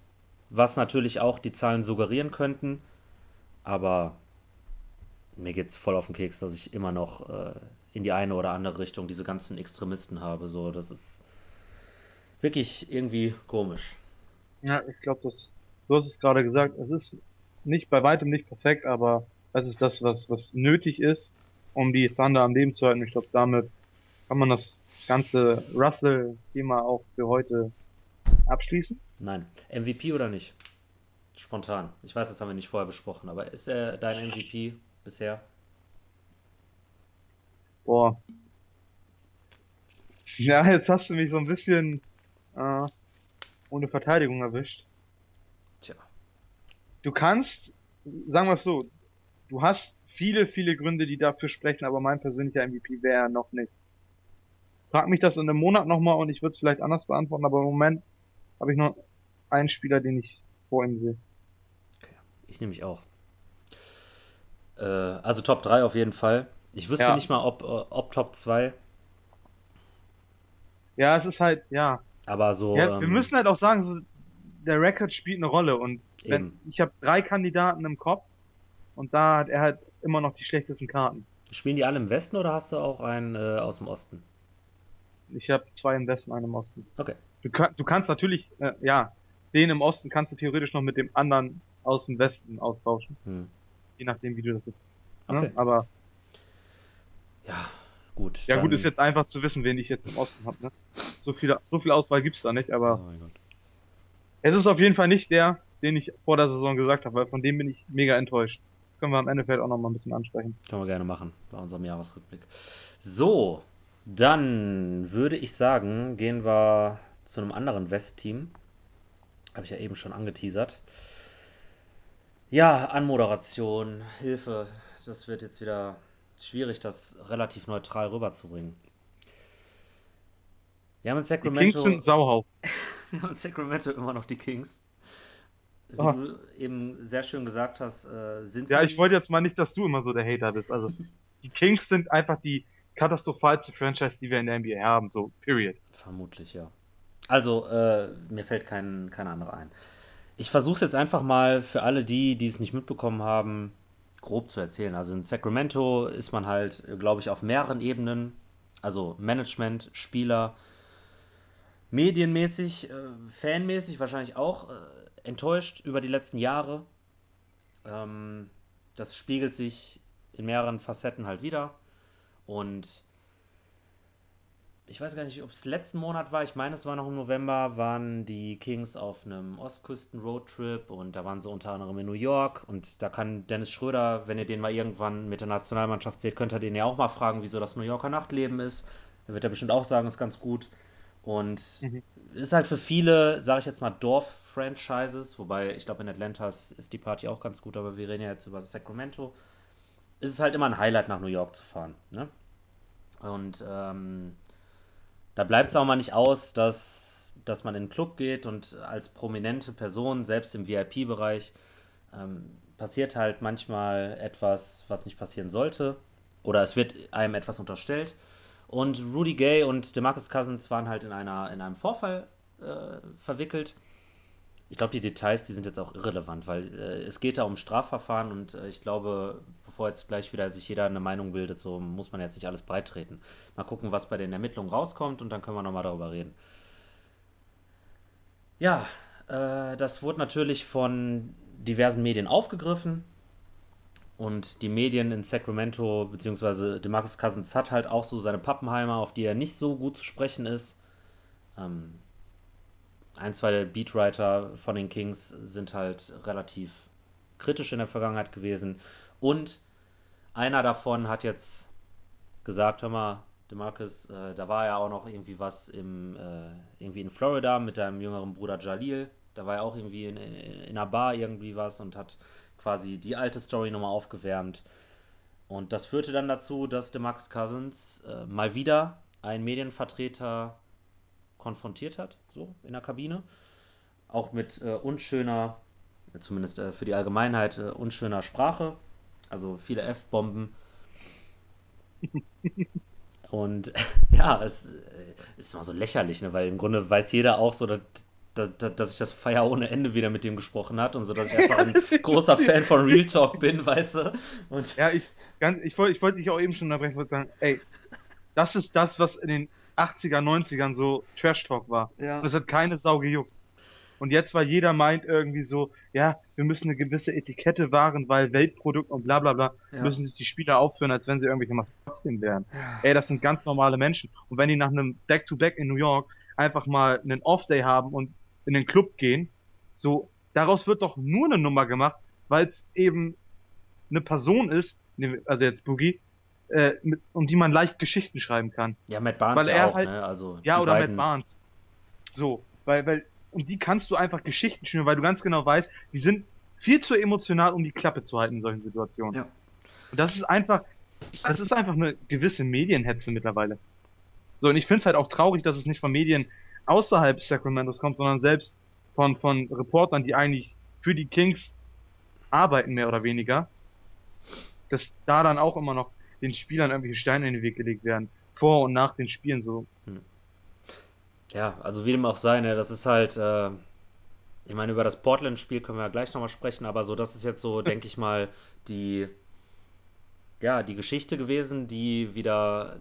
was natürlich auch die Zahlen suggerieren könnten. Aber mir geht's voll auf den Keks, dass ich immer noch äh, in die eine oder andere Richtung diese ganzen Extremisten habe. So, das ist wirklich irgendwie komisch. Ja, ich glaube, das, du hast es gerade gesagt, es ist nicht bei weitem nicht perfekt, aber es ist das, was, was nötig ist, um die Thunder am Leben zu halten. Ich glaube, damit kann man das ganze Russell-Thema auch für heute abschließen. Nein. MVP oder nicht? Spontan. Ich weiß, das haben wir nicht vorher besprochen, aber ist er dein MVP bisher? Boah. Ja, jetzt hast du mich so ein bisschen äh, ohne Verteidigung erwischt. Tja. Du kannst, sagen wir es so, du hast viele, viele Gründe, die dafür sprechen, aber mein persönlicher MVP wäre er noch nicht. Frag mich das in einem Monat nochmal und ich würde es vielleicht anders beantworten, aber im Moment habe ich noch einen Spieler, den ich vor ihm sehe. Ich nehme mich auch. Äh, also Top 3 auf jeden Fall. Ich wüsste Ja. nicht mal, ob, äh, ob Top 2, Ja, es ist halt, ja. aber so. ja wir ähm, müssen halt auch sagen, so, der Rekord spielt eine Rolle und wenn, Eben. ich habe drei Kandidaten im Kopf und da hat er halt immer noch die schlechtesten Karten. Spielen die alle im Westen oder hast du auch einen äh, aus dem Osten? Ich habe zwei im Westen, einen im Osten. Okay. Du, kann, du kannst natürlich, äh, ja, den im Osten kannst du theoretisch noch mit dem anderen aus dem Westen austauschen. Hm. Je nachdem, wie du das jetzt. Ne? Okay. Aber Ja, gut. ja, gut, dann- ist jetzt einfach zu wissen, wen ich jetzt im Osten habe. Ne? So viel, so viel Auswahl gibt's da nicht, Oh aber mein Gott. es ist auf jeden Fall nicht der, den ich vor der Saison gesagt habe, weil von dem bin ich mega enttäuscht. Das können wir am Ende vielleicht auch noch mal ein bisschen ansprechen. Können wir gerne machen bei unserem Jahresrückblick. So, dann würde ich sagen, gehen wir zu einem anderen West-Team. Habe ich ja eben schon angeteasert. Ja, Anmoderation, Hilfe. Das wird jetzt wieder schwierig, das relativ neutral rüberzubringen. Wir haben in Die Kings Sacramento, sind Sauhau. wir haben in Sacramento immer noch die Kings. Wie Ah. du eben sehr schön gesagt hast, äh, sind Ja, ich wollte jetzt mal nicht, dass du immer so der Hater bist. Also, die Kings sind einfach die katastrophalste Franchise, die wir in der NBA haben, so, period. Vermutlich, ja. Also, äh, mir fällt kein, kein anderer ein. Ich versuche es jetzt einfach mal für alle die, die es nicht mitbekommen haben, grob zu erzählen. Also in Sacramento ist man halt, glaube ich, auf mehreren Ebenen, also Management, Spieler, medienmäßig, äh, fanmäßig wahrscheinlich auch äh, enttäuscht über die letzten Jahre. Ähm, das spiegelt sich in mehreren Facetten halt wieder. Und ich weiß gar nicht, ob es letzten Monat war, ich meine, es war noch im November, waren die Kings auf einem Ostküsten-Roadtrip und da waren sie unter anderem in New York und da kann Dennis Schröder, wenn ihr den mal irgendwann mit der Nationalmannschaft seht, könnt ihr den ja auch mal fragen, wieso das New Yorker Nachtleben ist. Da wird er bestimmt auch sagen, ist ganz gut. Und Mhm. ist halt für viele, sage ich jetzt mal, Dorf-Franchises, wobei ich glaube, in Atlanta ist ist die Party auch ganz gut, aber wir reden ja jetzt über Sacramento. Ist es halt immer ein Highlight, nach New York zu fahren. Ne? Und ähm, da bleibt es auch mal nicht aus, dass, dass man in den Club geht und als prominente Person, selbst im VIP-Bereich, ähm, passiert halt manchmal etwas, was nicht passieren sollte. Oder es wird einem etwas unterstellt. Und Rudy Gay und DeMarcus Cousins waren halt in, einer, in einem Vorfall äh, verwickelt. Ich glaube, die Details, die sind jetzt auch irrelevant, weil äh, es geht da um Strafverfahren und äh, ich glaube, bevor jetzt gleich wieder sich jeder eine Meinung bildet, so muss man jetzt nicht alles breitreten. Mal gucken, was bei den Ermittlungen rauskommt und dann können wir nochmal darüber reden. Ja, äh, das wurde natürlich von diversen Medien aufgegriffen und die Medien in Sacramento, beziehungsweise DeMarcus Cousins hat halt auch so seine Pappenheimer, auf die er nicht so gut zu sprechen ist. Ähm, ein, zwei Beatwriter von den Kings sind halt relativ kritisch in der Vergangenheit gewesen. Und einer davon hat jetzt gesagt, hör mal, DeMarcus, äh, da war ja auch noch irgendwie was im, äh, irgendwie in Florida mit deinem jüngeren Bruder Jalil. Da war ja auch irgendwie in, in, in einer Bar irgendwie was und hat quasi die alte Story nochmal aufgewärmt. Und das führte dann dazu, dass DeMarcus Cousins äh, mal wieder einen Medienvertreter konfrontiert hat, so in der Kabine. Auch mit äh, unschöner, zumindest äh, für die Allgemeinheit, äh, unschöner Sprache. Also viele F-Bomben. Und ja, es äh, ist immer so lächerlich, ne? weil im Grunde weiß jeder auch so, dass, dass, dass ich das Feier ohne Ende wieder mit dem gesprochen hat und so, dass ich einfach ein großer. Fan von Real Talk bin, weißt du? Und Ja, ich, ganz, ich wollte, ich wollte dich auch eben schon unterbrechen, wollte sagen, ey, das ist das, was in den 80er, 90ern so Trash Talk war. Und ja, es hat keine Sau gejuckt. Und jetzt, weil jeder meint irgendwie so, ja, wir müssen eine gewisse Etikette wahren, weil Weltprodukt und bla bla bla, ja, müssen sich die Spieler aufführen, als wenn sie irgendwelche Maskottchen wären. Ey, das sind ganz normale Menschen. Und wenn die nach einem Back-to-Back in New York einfach mal einen Off-Day haben und in den Club gehen, so, daraus wird doch nur eine Nummer gemacht, weil es eben eine Person ist, ne, also jetzt Boogie, äh, mit, um die man leicht Geschichten schreiben kann. ja, Matt Barnes Weil ja er auch, halt, ne? Also ja, oder Matt beiden, Barnes. So, weil, weil, um die kannst du einfach Geschichten schnüren, weil du ganz genau weißt, die sind viel zu emotional, um die Klappe zu halten in solchen Situationen. ja, Und das ist einfach, das ist einfach eine gewisse Medienhetze mittlerweile. So, und ich finde es halt auch traurig, dass es nicht von Medien außerhalb Sacramentos kommt, sondern selbst von, von Reportern, die eigentlich für die Kings arbeiten, mehr oder weniger, dass da dann auch immer noch den Spielern irgendwelche Steine in den Weg gelegt werden. Vor und nach den Spielen so. hm. ja, also wie dem auch sei, ne? Das ist halt, äh, ich meine, über das Portland-Spiel können wir ja gleich nochmal sprechen, aber so, das ist jetzt so, denke ich mal, die, ja, die Geschichte gewesen, die wieder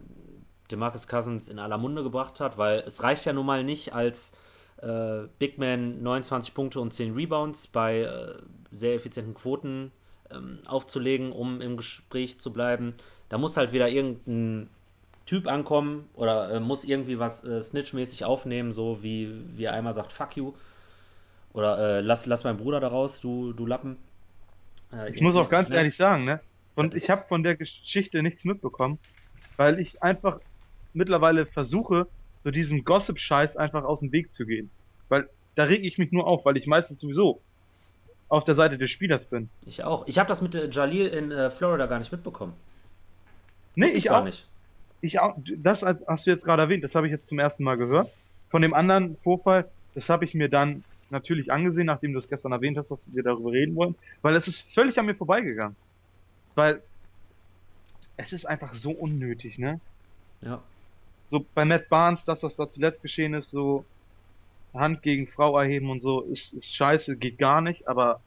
DeMarcus Cousins in aller Munde gebracht hat, weil es reicht ja nun mal nicht als äh, Big Man 29 Punkte und 10 Rebounds bei äh, sehr effizienten Quoten ähm, aufzulegen, um im Gespräch zu bleiben. Da muss halt wieder irgendein Typ ankommen oder äh, muss irgendwie was äh, Snitch-mäßig aufnehmen, so wie, wie er einmal sagt, fuck you. Oder äh, lass, lass meinen Bruder da raus, du, du Lappen. Äh, Ich muss auch ganz ne? ehrlich sagen, ne? Das Und ich habe von der Geschichte nichts mitbekommen, weil ich einfach mittlerweile versuche, so diesem Gossip-Scheiß einfach aus dem Weg zu gehen. Weil da reg ich mich nur auf, weil ich meistens sowieso auf der Seite des Spielers bin. Ich auch. Ich habe das mit äh, Jalil in äh, Florida gar nicht mitbekommen. Nee, ich ich auch. nicht. Ich auch. Das als, hast du jetzt gerade erwähnt, das habe ich jetzt zum ersten Mal gehört. Von dem anderen Vorfall, das habe ich mir dann natürlich angesehen, nachdem du es gestern erwähnt hast, dass wir darüber reden wollen, weil es ist völlig an mir vorbeigegangen. Weil es ist einfach so unnötig, ne? Ja. So bei Matt Barnes, das, was da zuletzt geschehen ist, so Hand gegen Frau erheben und so, ist, ist scheiße, geht gar nicht, aber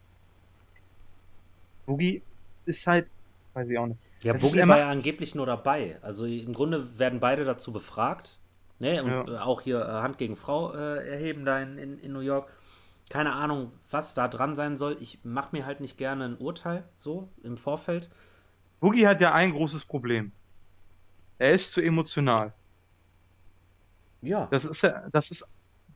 Boogie ist halt, weiß ich auch nicht. Ja, er Boogie war ja angeblich nur dabei. Also im Grunde werden beide dazu befragt. Ne? Und Ja. äh, auch hier äh, Hand gegen Frau äh, erheben da in, in, in New York. Keine Ahnung, was da dran sein soll. Ich mache mir halt nicht gerne ein Urteil so im Vorfeld. Boogie hat ja ein großes Problem. Er ist zu emotional. Ja. Das ist ja, das ist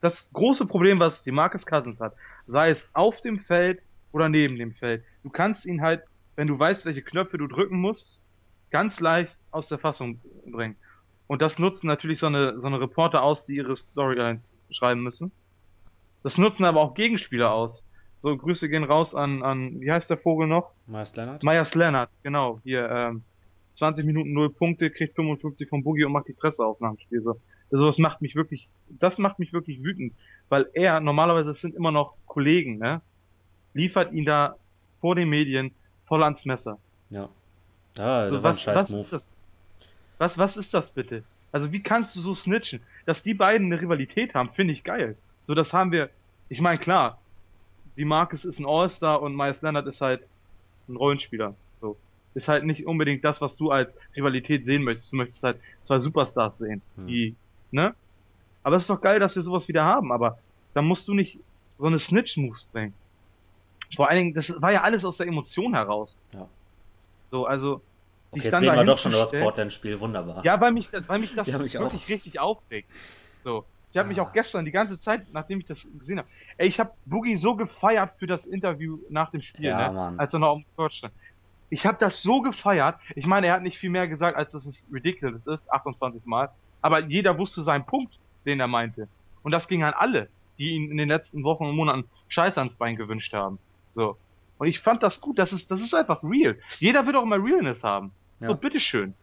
das große Problem, was die Marcus Cousins hat. Sei es auf dem Feld oder neben dem Feld. Du kannst ihn halt, wenn du weißt, welche Knöpfe du drücken musst, ganz leicht aus der Fassung bringen. Und das nutzen natürlich so eine, so eine Reporter aus, die ihre Storylines schreiben müssen. Das nutzen aber auch Gegenspieler aus. So, Grüße gehen raus an, an, wie heißt der Vogel noch? Myers Leonard? Myers Leonard, genau, hier, ähm, 20 Minuten 0 Punkte, kriegt 55 vom Boogie und macht die Fresse auf nach dem Spiel. So, also das macht mich wirklich, das macht mich wirklich wütend, weil er, normalerweise sind immer noch Kollegen, ne, liefert ihn da vor den Medien voll ans Messer. Ja. Ah, So, was, was ist das? Was, was ist das bitte? Also wie kannst du so snitchen? Dass die beiden eine Rivalität haben, finde ich geil. So, das haben wir, ich meine, klar, die Marcus ist ein All-Star und Myers Leonard ist halt ein Rollenspieler. So. Ist halt nicht unbedingt das, was du als Rivalität sehen möchtest. Du möchtest halt zwei Superstars sehen, Hm. die, ne? Aber es ist doch geil, dass wir sowas wieder haben, aber da musst du nicht so eine Snitch-Moves bringen. Vor allen Dingen, das war ja alles aus der Emotion heraus. Ja. So, also, Okay, jetzt reden wir doch schon über das Portland-Spiel. Wunderbar. ja, weil mich das, weil mich das Ja, mich wirklich auch. richtig aufregt. So. Ich habe mich Ah. auch gestern die ganze Zeit, nachdem ich das gesehen habe, ey, ich habe Boogie so gefeiert für das Interview nach dem Spiel, Ja, ne? Mann. als er noch auf dem Court stand. Ich habe das so gefeiert. Ich meine, er hat nicht viel mehr gesagt, als dass es ridiculous ist, 28 Mal. Aber jeder wusste seinen Punkt, den er meinte. Und das ging an alle, die ihn in den letzten Wochen und Monaten Scheiß ans Bein gewünscht haben. So. Und ich fand das gut. Das ist, das ist einfach real. Jeder wird auch immer Realness haben. Ja. So, bitteschön.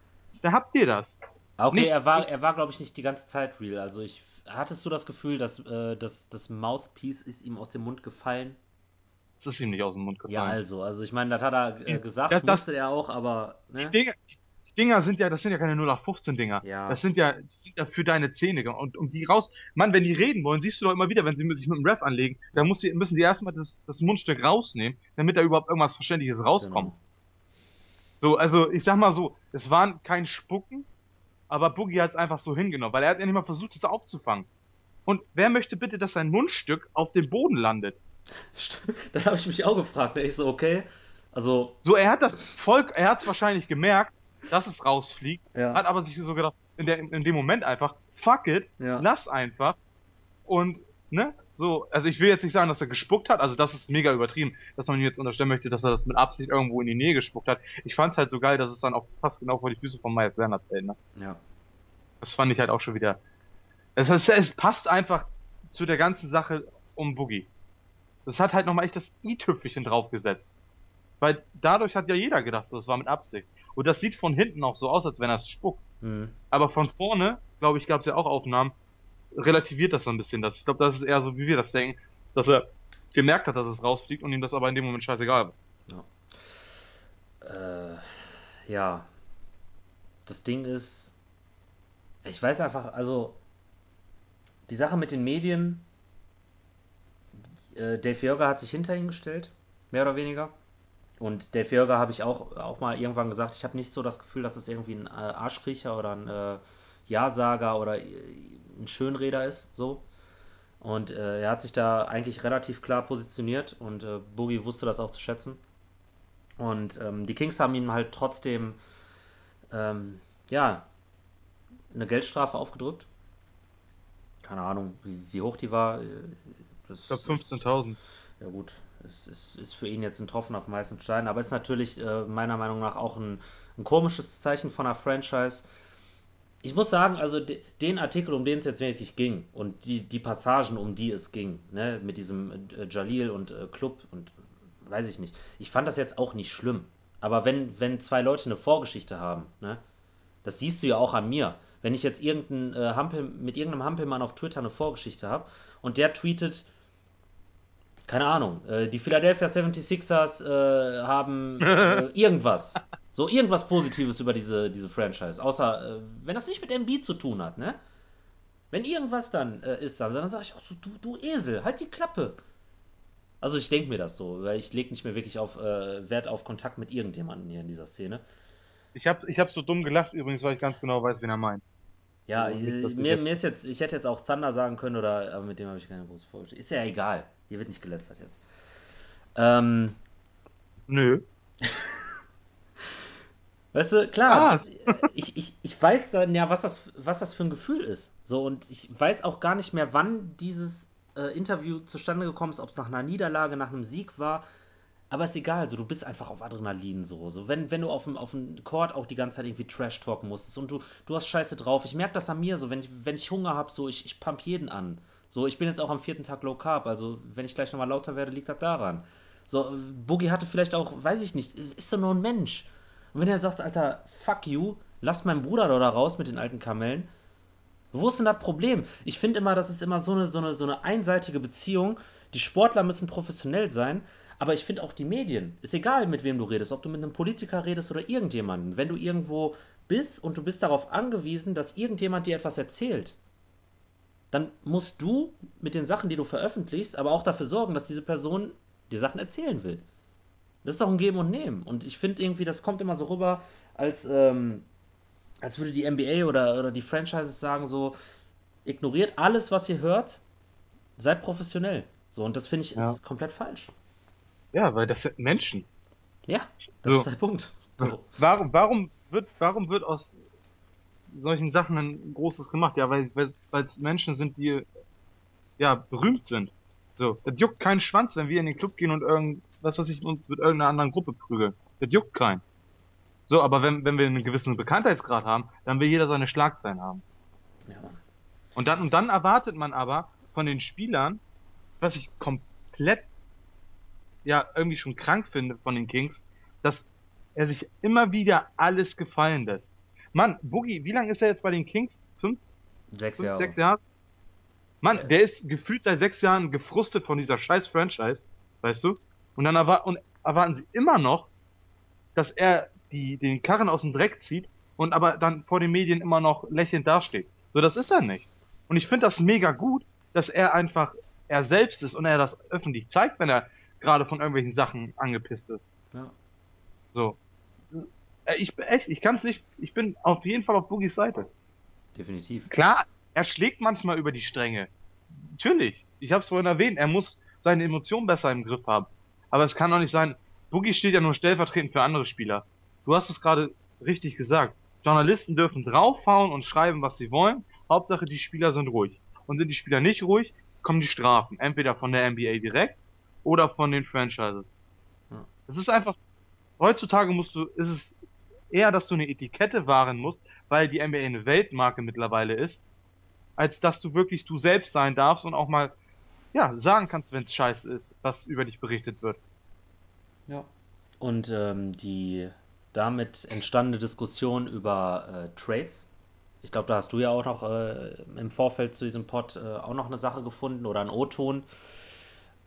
Da habt ihr das. Ah, Okay, Nicht- er war, er war, glaube ich, nicht die ganze Zeit real. Also ich hattest du das Gefühl, dass äh, das, das Mouthpiece ist ihm aus dem Mund gefallen? Das ist ihm nicht aus dem Mund gefallen. Ja, also, also ich meine, das hat er äh, gesagt, das- das- musste er auch, aber Die ne? Dinger, die Dinger sind ja, das sind ja keine 0815 Dinger. Ja. Das sind ja, das sind ja für deine Zähne. Und um die raus, Mann, wenn die reden wollen, siehst du doch immer wieder, wenn sie sich mit dem Ref anlegen, dann muss sie, müssen sie erstmal das, das Mundstück rausnehmen, damit da überhaupt irgendwas Verständliches rauskommt. Genau. So, also ich sag mal so, es waren kein Spucken, aber Boogie hat es einfach so hingenommen, weil er hat ja nicht mal versucht, es aufzufangen. Und wer möchte bitte, dass sein Mundstück auf dem Boden landet? Da habe ich mich auch gefragt. Ne? Ich so, okay. Also, So, er hat das Volk, er hat es wahrscheinlich gemerkt, dass es rausfliegt, Ja. hat aber sich so gedacht, in, der, in dem Moment einfach, fuck it, Ja. lass einfach. Und, ne, so, also ich will jetzt nicht sagen, dass er gespuckt hat, also das ist mega übertrieben, dass man ihm jetzt unterstellen möchte, dass er das mit Absicht irgendwo in die Nähe gespuckt hat. Ich fand's halt so geil, dass es dann auch fast genau vor die Füße von Myers Leonard fällt, ne. ja. Das fand ich halt auch schon wieder. Es, es, es passt einfach zu der ganzen Sache um Boogie. Das hat halt nochmal echt das i-Tüpfelchen draufgesetzt. Weil dadurch hat ja jeder gedacht, so, es war mit Absicht. Und das sieht von hinten auch so aus, als wenn er es spuckt. Hm. Aber von vorne, glaube ich, gab es ja auch Aufnahmen, relativiert das so ein bisschen das. Ich glaube, das ist eher so, wie wir das denken, dass er gemerkt hat, dass es rausfliegt und ihm das aber in dem Moment scheißegal war. Äh, ja. Das Ding ist, ich weiß einfach, also die Sache mit den Medien, äh, Dave Jörger hat sich hinter ihn gestellt, mehr oder weniger. Und Dave Jörger habe ich auch, auch mal irgendwann gesagt, ich habe nicht so das Gefühl, dass es irgendwie ein äh, Arschkriecher oder ein äh, Ja-Sager oder äh, ein Schönreder ist, so. Und äh, er hat sich da eigentlich relativ klar positioniert und äh, Boogie wusste das auch zu schätzen. Und ähm, die Kings haben ihm halt trotzdem, ähm, ja, eine Geldstrafe aufgedrückt. Keine Ahnung, wie, wie hoch die war. äh, Das Ich glaube ist- 15.000. ja gut, es ist, ist für ihn jetzt ein Tropfen auf dem heißen Stein, aber ist natürlich äh, meiner Meinung nach auch ein, ein komisches Zeichen von einer Franchise. Ich muss sagen, also de, den Artikel, um den es jetzt wirklich ging und die, die Passagen, um die es ging, ne, mit diesem äh, Jalil und äh, Club und weiß ich nicht. Ich fand das jetzt auch nicht schlimm. Aber wenn, wenn zwei Leute eine Vorgeschichte haben, ne, das siehst du ja auch an mir. Wenn ich jetzt irgendein, äh, Hampel, mit irgendeinem Hampelmann auf Twitter eine Vorgeschichte habe und der tweetet, keine Ahnung, äh, die Philadelphia 76ers äh, haben äh, irgendwas. So irgendwas Positives über diese, diese Franchise. Außer, äh, wenn das nicht mit MB zu tun hat, ne? Wenn irgendwas dann äh, ist, dann, dann sage ich auch, so, du, du Esel, halt die Klappe. Also ich denke mir das so, weil ich lege nicht mehr wirklich auf äh, Wert auf Kontakt mit irgendjemandem hier in dieser Szene. Ich habe ich hab so dumm gelacht übrigens, weil ich ganz genau weiß, wen er meint. Ja, Also ich mir, mir ist jetzt, ich hätte jetzt auch Thunder sagen können, oder, aber mit dem habe ich keine große Vorgeschichte. Ist ja egal. Hier wird nicht gelästert jetzt. Ähm, Nö. Weißt du, klar, Ah, ich, ich, ich weiß dann ja, was das, was das für ein Gefühl ist. So, und ich weiß auch gar nicht mehr, wann dieses äh, Interview zustande gekommen ist, ob es nach einer Niederlage, nach einem Sieg war. Aber ist egal, so, du bist einfach auf Adrenalin so. so wenn, wenn du auf dem, auf dem Court auch die ganze Zeit irgendwie Trash talken musstest und du, du hast Scheiße drauf. Ich merke das an mir so, wenn ich, wenn ich Hunger habe, so, ich, ich pump jeden an. So, ich bin jetzt auch am vierten Tag Low Carb, also wenn ich gleich nochmal lauter werde, liegt das daran. So, Boogie hatte vielleicht auch, weiß ich nicht, ist, ist doch nur ein Mensch. Und wenn er sagt, Alter, fuck you, lass meinen Bruder da raus mit den alten Kamellen, wo ist denn das Problem? Ich finde immer, das ist immer so eine, so, eine, so eine einseitige Beziehung. Die Sportler müssen professionell sein, aber ich finde auch die Medien. Ist egal, mit wem du redest, ob du mit einem Politiker redest oder irgendjemanden. Wenn du irgendwo bist und du bist darauf angewiesen, dass irgendjemand dir etwas erzählt, dann musst du mit den Sachen, die du veröffentlichst, aber auch dafür sorgen, dass diese Person dir Sachen erzählen will. Das ist doch ein Geben und Nehmen. Und ich finde irgendwie, das kommt immer so rüber, als, ähm, als würde die NBA oder, oder die Franchises sagen so, ignoriert alles, was ihr hört, seid professionell. So, und das finde ich ja. ist komplett falsch. Ja, weil das sind Menschen. Ja, das ist So, der Punkt. So. warum, warum wird, warum wird aus solchen Sachen ein großes gemacht? Ja, weil, es Menschen sind, die, ja, berühmt sind. So, das juckt keinen Schwanz, wenn wir in den Club gehen und irgend, was weiß ich, uns mit irgendeiner anderen Gruppe prügeln. Das juckt keinen. So, aber wenn, wenn wir einen gewissen Bekanntheitsgrad haben, dann will jeder seine Schlagzeilen haben. Ja. Und dann, und dann erwartet man aber von den Spielern, was ich komplett, ja, irgendwie schon krank finde von den Kings, dass er sich immer wieder alles gefallen lässt. Mann, Boogie, wie lange ist er jetzt bei den Kings? Fünf, Sechs fünf, Jahre. sechs Jahre? Mann, Der, der ist gefühlt seit sechs Jahren gefrustet von dieser scheiß Franchise, weißt du? Und dann erwar und erwarten sie immer noch, dass er die, den Karren aus dem Dreck zieht und aber dann vor den Medien immer noch lächelnd dasteht. So, das ist er nicht. Und ich finde das mega gut, dass er einfach er selbst ist und er das öffentlich zeigt, wenn er gerade von irgendwelchen Sachen angepisst ist. ja, So. Äh, Ich bin echt, ich kann es nicht, ich bin auf jeden Fall auf Boogies Seite. definitiv. Klar, er schlägt manchmal über die Stränge. Natürlich. Ich habe es vorhin erwähnt, er muss seine Emotionen besser im Griff haben. Aber es kann doch nicht sein, Boogie steht ja nur stellvertretend für andere Spieler. Du hast es gerade richtig gesagt. Journalisten dürfen draufhauen und schreiben, was sie wollen. Hauptsache, die Spieler sind ruhig. Und sind die Spieler nicht ruhig, kommen die Strafen. Entweder von der NBA direkt oder von den Franchises. Es ist einfach, heutzutage musst du, ist es eher, dass du eine Etikette wahren musst, weil die NBA eine Weltmarke mittlerweile ist, als dass du wirklich du selbst sein darfst und auch mal, ja, sagen kannst, wenn es scheiße ist, was über dich berichtet wird. Ja. Und ähm, die damit entstandene Diskussion über äh, Trades. Ich glaube, da hast du ja auch noch äh, im Vorfeld zu diesem Pod äh, auch noch eine Sache gefunden oder einen O-Ton.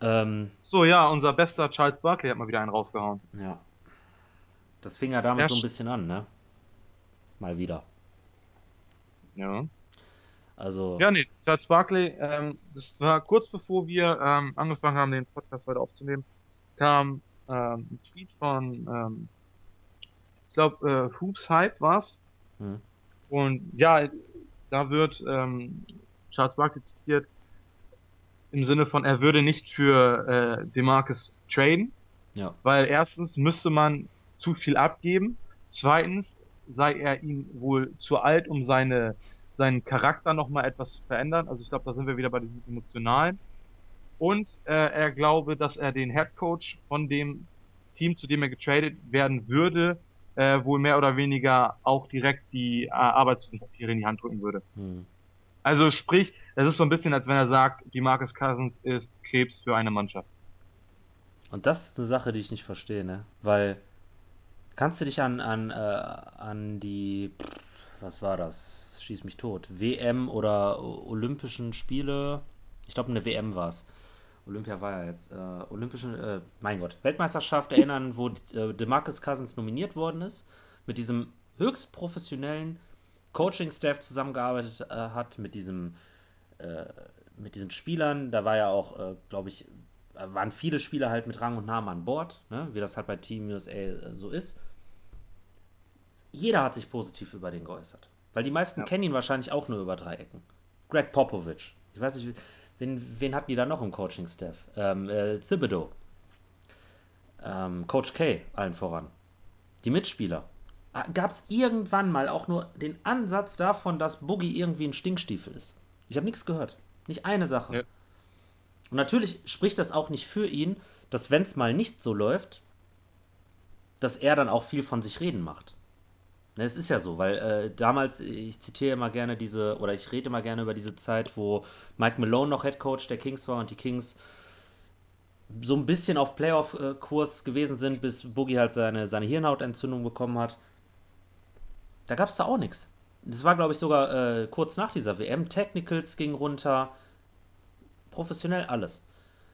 Ähm, So, ja, unser bester Charles Barkley hat mal wieder einen rausgehauen. ja, das fing ja damit Ja, so ein sch- bisschen an, ne? Mal wieder. ja. Also, Ja, nee, Charles Barkley, ähm, das war kurz bevor wir ähm, angefangen haben, den Podcast heute aufzunehmen, kam ähm, ein Tweet von, ähm, ich glaube, äh, Hoops Hype war's. hm, Und ja, da wird ähm, Charles Barkley zitiert im Sinne von, er würde nicht für äh, DeMarcus traden, ja, weil erstens müsste man zu viel abgeben, zweitens sei er ihm wohl zu alt, um seine seinen Charakter noch mal etwas zu verändern. Also ich glaube, da sind wir wieder bei dem Emotionalen. Und äh, er glaube, dass er den Head Coach von dem Team, zu dem er getradet werden würde, äh, wohl mehr oder weniger auch direkt die äh, Arbeitspapiere in die Hand drücken würde. hm. Also sprich, es ist so ein bisschen, als wenn er sagt, die Marcus Cousins ist Krebs für eine Mannschaft. Und das ist eine Sache, die ich nicht verstehe, ne? Weil, kannst du dich an, an, äh, an die, was war das? Schieß mich tot. WM oder Olympischen Spiele? Ich glaube, eine WM war es. Olympia war ja jetzt. Äh, Olympischen, äh, mein Gott, Weltmeisterschaft erinnern, wo äh, DeMarcus Cousins nominiert worden ist. Mit diesem höchst professionellen Coaching-Staff zusammengearbeitet äh, hat, mit diesem mit diesen Spielern, da war ja auch, äh, glaube ich, äh, waren viele Spieler halt mit Rang und Namen an Bord, ne? wie das halt bei Team USA äh, so ist. Jeder hat sich positiv über den geäußert. Weil die meisten Ja. kennen ihn wahrscheinlich auch nur über drei Ecken. Greg Popovich. Ich weiß nicht, wen, wen hatten die da noch im Coaching-Staff? Ähm, äh, Thibodeau. Ähm, Coach K, allen voran. Die Mitspieler. gab es irgendwann mal auch nur den Ansatz davon, dass Boogie irgendwie ein Stinkstiefel ist. Ich habe nichts gehört. Nicht eine Sache. Ja. Und natürlich spricht das auch nicht für ihn, dass wenn es mal nicht so läuft, dass er dann auch viel von sich reden macht. Ne, Es ist ja so, weil äh, damals, ich zitiere immer gerne diese, oder ich rede immer gerne über diese Zeit, wo Mike Malone noch Head Coach der Kings war und die Kings so ein bisschen auf Playoff-Kurs gewesen sind, bis Boogie halt seine, seine Hirnhautentzündung bekommen hat. Da gab es da auch nichts. Das war, glaube ich, sogar äh, kurz nach dieser WM. Technicals ging runter. Professionell alles.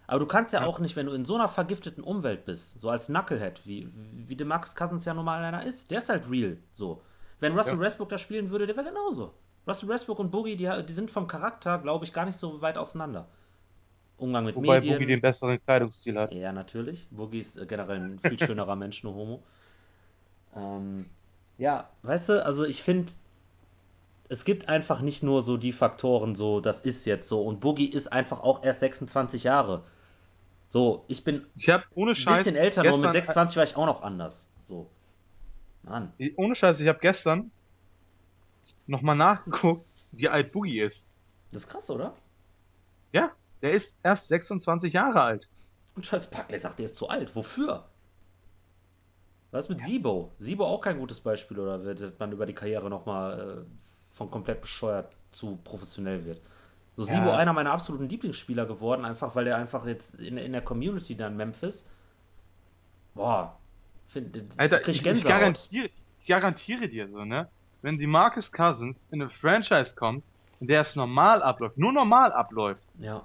Aber du kannst ja, Ja. auch nicht, wenn du in so einer vergifteten Umwelt bist, so als Knucklehead, wie, wie der Max Cousins ja normal einer ist, der ist halt real. So. Wenn Russell Ja. Westbrook da spielen würde, der wäre genauso. Russell Westbrook und Boogie, die, die sind vom Charakter, glaube ich, gar nicht so weit auseinander. Umgang mit Wobei Medien. Boogie den besseren Kleidungsstil hat. Ja, natürlich. Boogie ist äh, generell ein viel schönerer Mensch, nur Homo. Ähm, ja, weißt du, also ich finde, es gibt einfach nicht nur so die Faktoren, so, das ist jetzt so. Und Boogie ist einfach auch erst 26 Jahre. So, ich bin Ich habe ohne ein Scheiß bisschen älter, nur mit gestern, 26 war ich auch noch anders. So. Mann. ohne Scheiß, ich habe gestern nochmal nachgeguckt, wie alt Boogie ist. Das ist krass, oder? Ja, der ist erst 26 Jahre alt. Und Charles Buckley sagt, der ist zu alt. Wofür? Was mit Sibo? Sibo auch kein gutes Beispiel, oder wird man über die Karriere nochmal äh, von komplett bescheuert zu professionell wird? So Ja. Sibo einer meiner absoluten Lieblingsspieler geworden, einfach weil er einfach jetzt in, in der Community da in Memphis. Boah, find, Alter, ich, ich, garantiere, ich garantiere dir so, ne? Wenn die Marcus Cousins in eine Franchise kommt, in der es normal abläuft, nur normal abläuft, Ja,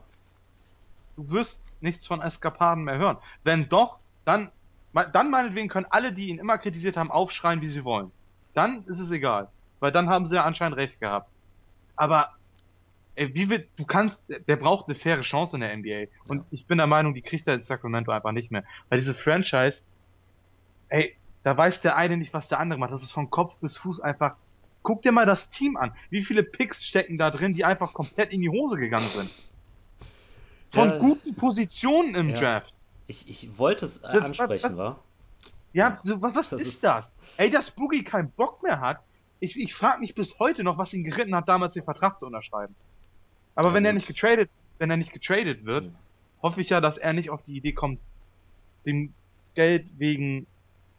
du wirst nichts von Eskapaden mehr hören. Wenn doch, dann, dann meinetwegen können alle, die ihn immer kritisiert haben, aufschreien, wie sie wollen. Dann ist es egal. Weil dann haben sie ja anscheinend recht gehabt. Aber, ey, wie wird, du kannst, der braucht eine faire Chance in der NBA. Und Ja. ich bin der Meinung, die kriegt er in Sacramento einfach nicht mehr. Weil diese Franchise, ey, da weiß der eine nicht, was der andere macht. Das ist von Kopf bis Fuß einfach, guck dir mal das Team an. Wie viele Picks stecken da drin, die einfach komplett in die Hose gegangen sind. Von Ja. guten Positionen im Ja. Draft. ich, ich wollte es äh, ansprechen, war. Ja, so, was, was Das ist, ist- das? Ey, dass Boogie keinen Bock mehr hat. Ich, ich frage mich bis heute noch, was ihn geritten hat, damals den Vertrag zu unterschreiben. Aber Ja, wenn er gut. nicht getradet, wenn er nicht getradet wird, Hm. hoffe ich ja, dass er nicht auf die Idee kommt, dem Geld wegen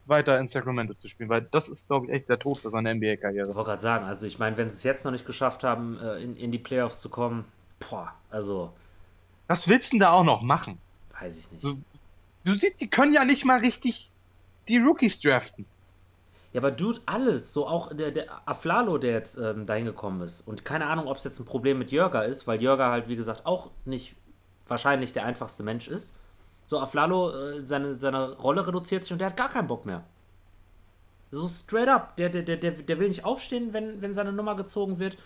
weiter in Sacramento zu spielen, weil das ist, glaube ich, echt der Tod für seine Ich NBA-Karriere. wollte gerade sagen, also ich meine, wenn sie es jetzt noch nicht geschafft haben, äh, in, in die Playoffs zu kommen, boah, also, Was willst du denn da auch noch machen? weiß ich nicht. So, du siehst, die können ja nicht mal richtig die Rookies draften. Ja, aber Dude, alles, so auch der, der Aflalo, der jetzt ähm, dahin gekommen ist. Und keine Ahnung, ob es jetzt ein Problem mit Jörger ist, weil Jörger halt, wie gesagt, auch nicht wahrscheinlich der einfachste Mensch ist. So, Aflalo, äh, seine, seine Rolle reduziert sich und der hat gar keinen Bock mehr. So straight up. Der, der, der, der, will nicht aufstehen, wenn, wenn seine Nummer gezogen wird.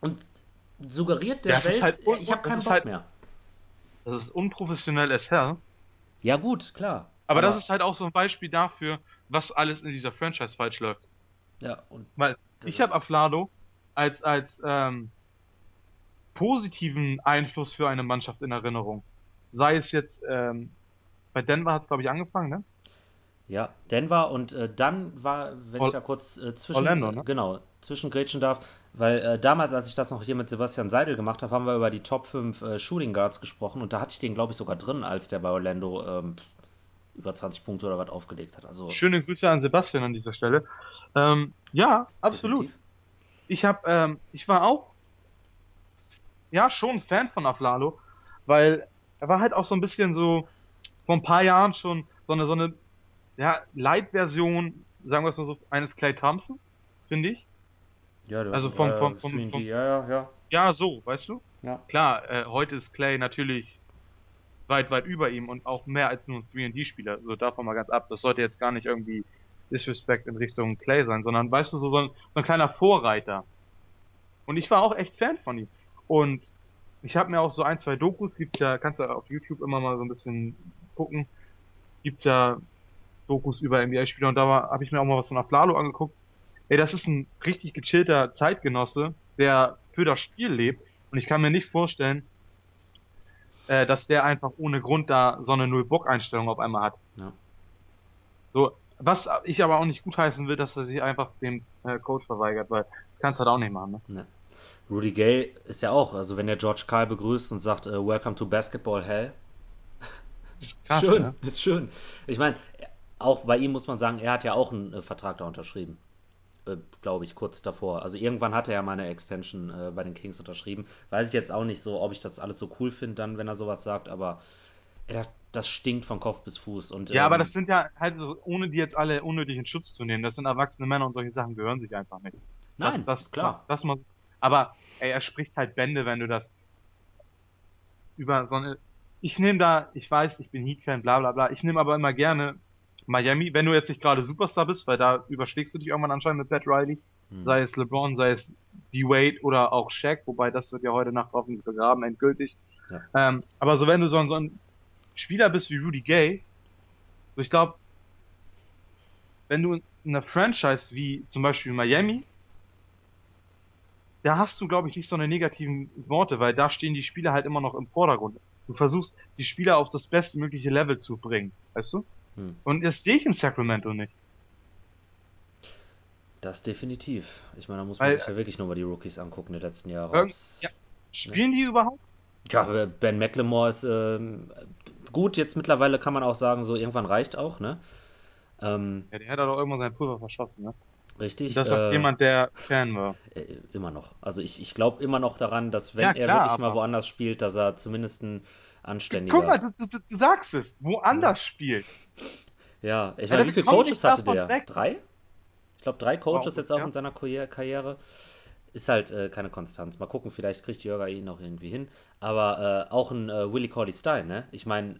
Und suggeriert der ist Welt, halt ich habe das keinen Bock halt- mehr. Das ist unprofessionell as hell. Ja, gut, klar. Aber, das ist halt auch so ein Beispiel dafür, was alles in dieser Franchise falsch läuft. Ja, und Weil ich habe Aflado als als ähm, positiven Einfluss für eine Mannschaft in Erinnerung. Sei es jetzt ähm, bei Denver hat es glaube ich angefangen, ne? Ja, Denver und äh, dann war, wenn Or- ich da kurz äh, zwischen, Orlando, ne? genau, zwischengrätschen darf, weil äh, damals, als ich das noch hier mit Sebastian Seidel gemacht habe, haben wir über die Top 5 äh, Shooting Guards gesprochen und da hatte ich den, glaube ich, sogar drin, als der bei Orlando ähm, über 20 Punkte oder was aufgelegt hat. Also Schöne Grüße an Sebastian an dieser Stelle. Ähm, ja, absolut. definitiv. Ich habe, ähm, ich war auch, ja, schon Fan von Aflalo, weil er war halt auch so ein bisschen so vor ein paar Jahren schon so eine so eine ja Light-Version, sagen wir es mal so, eines Clay Thompson, finde ich. Ja, der, Also vom- äh, vom- vom- 3D, vom- ja, ja, ja. Ja, so, weißt du? Ja, Klar, äh, heute ist Clay natürlich weit, weit über ihm und auch mehr als nur ein 3D-Spieler. So davon mal ganz ab. Das sollte jetzt gar nicht irgendwie Disrespect in Richtung Clay sein, sondern weißt du, so, so, ein, so ein kleiner Vorreiter. Und ich war auch echt Fan von ihm. Und ich habe mir auch so ein, zwei Dokus, gibt's ja, kannst du auf YouTube immer mal so ein bisschen gucken. Gibt's ja Dokus über NBA-Spieler und da habe ich mir auch mal was von Aflalo angeguckt. Ey, das ist ein richtig gechillter Zeitgenosse, der für das Spiel lebt. Und ich kann mir nicht vorstellen, äh, dass der einfach ohne Grund da so eine Null-Bock-Einstellung auf einmal hat. Ja. So, Was ich aber auch nicht gutheißen will, dass er sich einfach dem äh, Coach verweigert, weil das kannst du halt auch nicht machen, ne? Ne. Rudy Gay ist ja auch, also wenn der George Karl begrüßt und sagt, äh, Welcome to Basketball Hell, ist krass, schön, ne? ist schön. Ich meine, auch bei ihm muss man sagen, er hat ja auch einen äh, Vertrag da unterschrieben. Äh, Glaube ich, kurz davor. Also irgendwann hat er ja mal eine Extension äh, bei den Kings unterschrieben. Weiß ich jetzt auch nicht so, ob ich das alles so cool finde, dann, wenn er sowas sagt, aber ey, das, das stinkt von Kopf bis Fuß. Und Ja, aber ähm, das sind ja halt so, ohne die jetzt alle unnötig in Schutz zu nehmen, das sind erwachsene Männer und solche Sachen gehören sich einfach nicht. Das, nein, das, klar. das mal, aber ey, er spricht halt Bände, wenn du das über so eine, ich nehme da, ich weiß, ich bin Heat-Fan, bla bla bla, ich nehme aber immer gerne Miami, wenn du jetzt nicht gerade Superstar bist, weil da überschlägst du dich irgendwann anscheinend mit Pat Riley, Hm. sei es LeBron, sei es D-Wade oder auch Shaq, wobei das wird ja heute Nacht hoffentlich begraben, endgültig. Ja. Ähm, aber so wenn du so, ein- so ein Spieler bist wie Rudy Gay, so ich glaube, wenn du in einer Franchise wie zum Beispiel Miami, da hast du, glaube ich, nicht so eine negativen Worte, weil da stehen die Spieler halt immer noch im Vordergrund. Du versuchst, die Spieler auf das bestmögliche Level zu bringen, weißt du? Hm. Und das sehe ich in Sacramento nicht. Das definitiv. Ich meine, da muss man Weil, sich ja wirklich nur mal die Rookies angucken der letzten Jahre. ja, ne? spielen die überhaupt? Ja, Ben McLemore ist ähm, gut. Jetzt mittlerweile kann man auch sagen, so irgendwann reicht auch, ne? Ähm, Ja, der hat doch irgendwann sein Pulver verschossen, ne? Und richtig. das sagt Äh, jemand, der Fan war. äh, immer noch. Also ich, ich glaube immer noch daran, dass wenn Ja, er klar, wirklich mal woanders spielt, dass er zumindest ein guck mal, anständiger. du, du, du sagst es, woanders spielt. Ja, ich Ja, meine, wie viele Coaches hatte der? weg. Drei? Ich glaube, drei Coaches jetzt auch in seiner Karriere. Ist halt äh, keine Konstanz. Mal gucken, vielleicht kriegt Jörger ihn noch irgendwie hin. Aber äh, auch ein äh, Willie Corley Stein, ne? Ich meine, äh,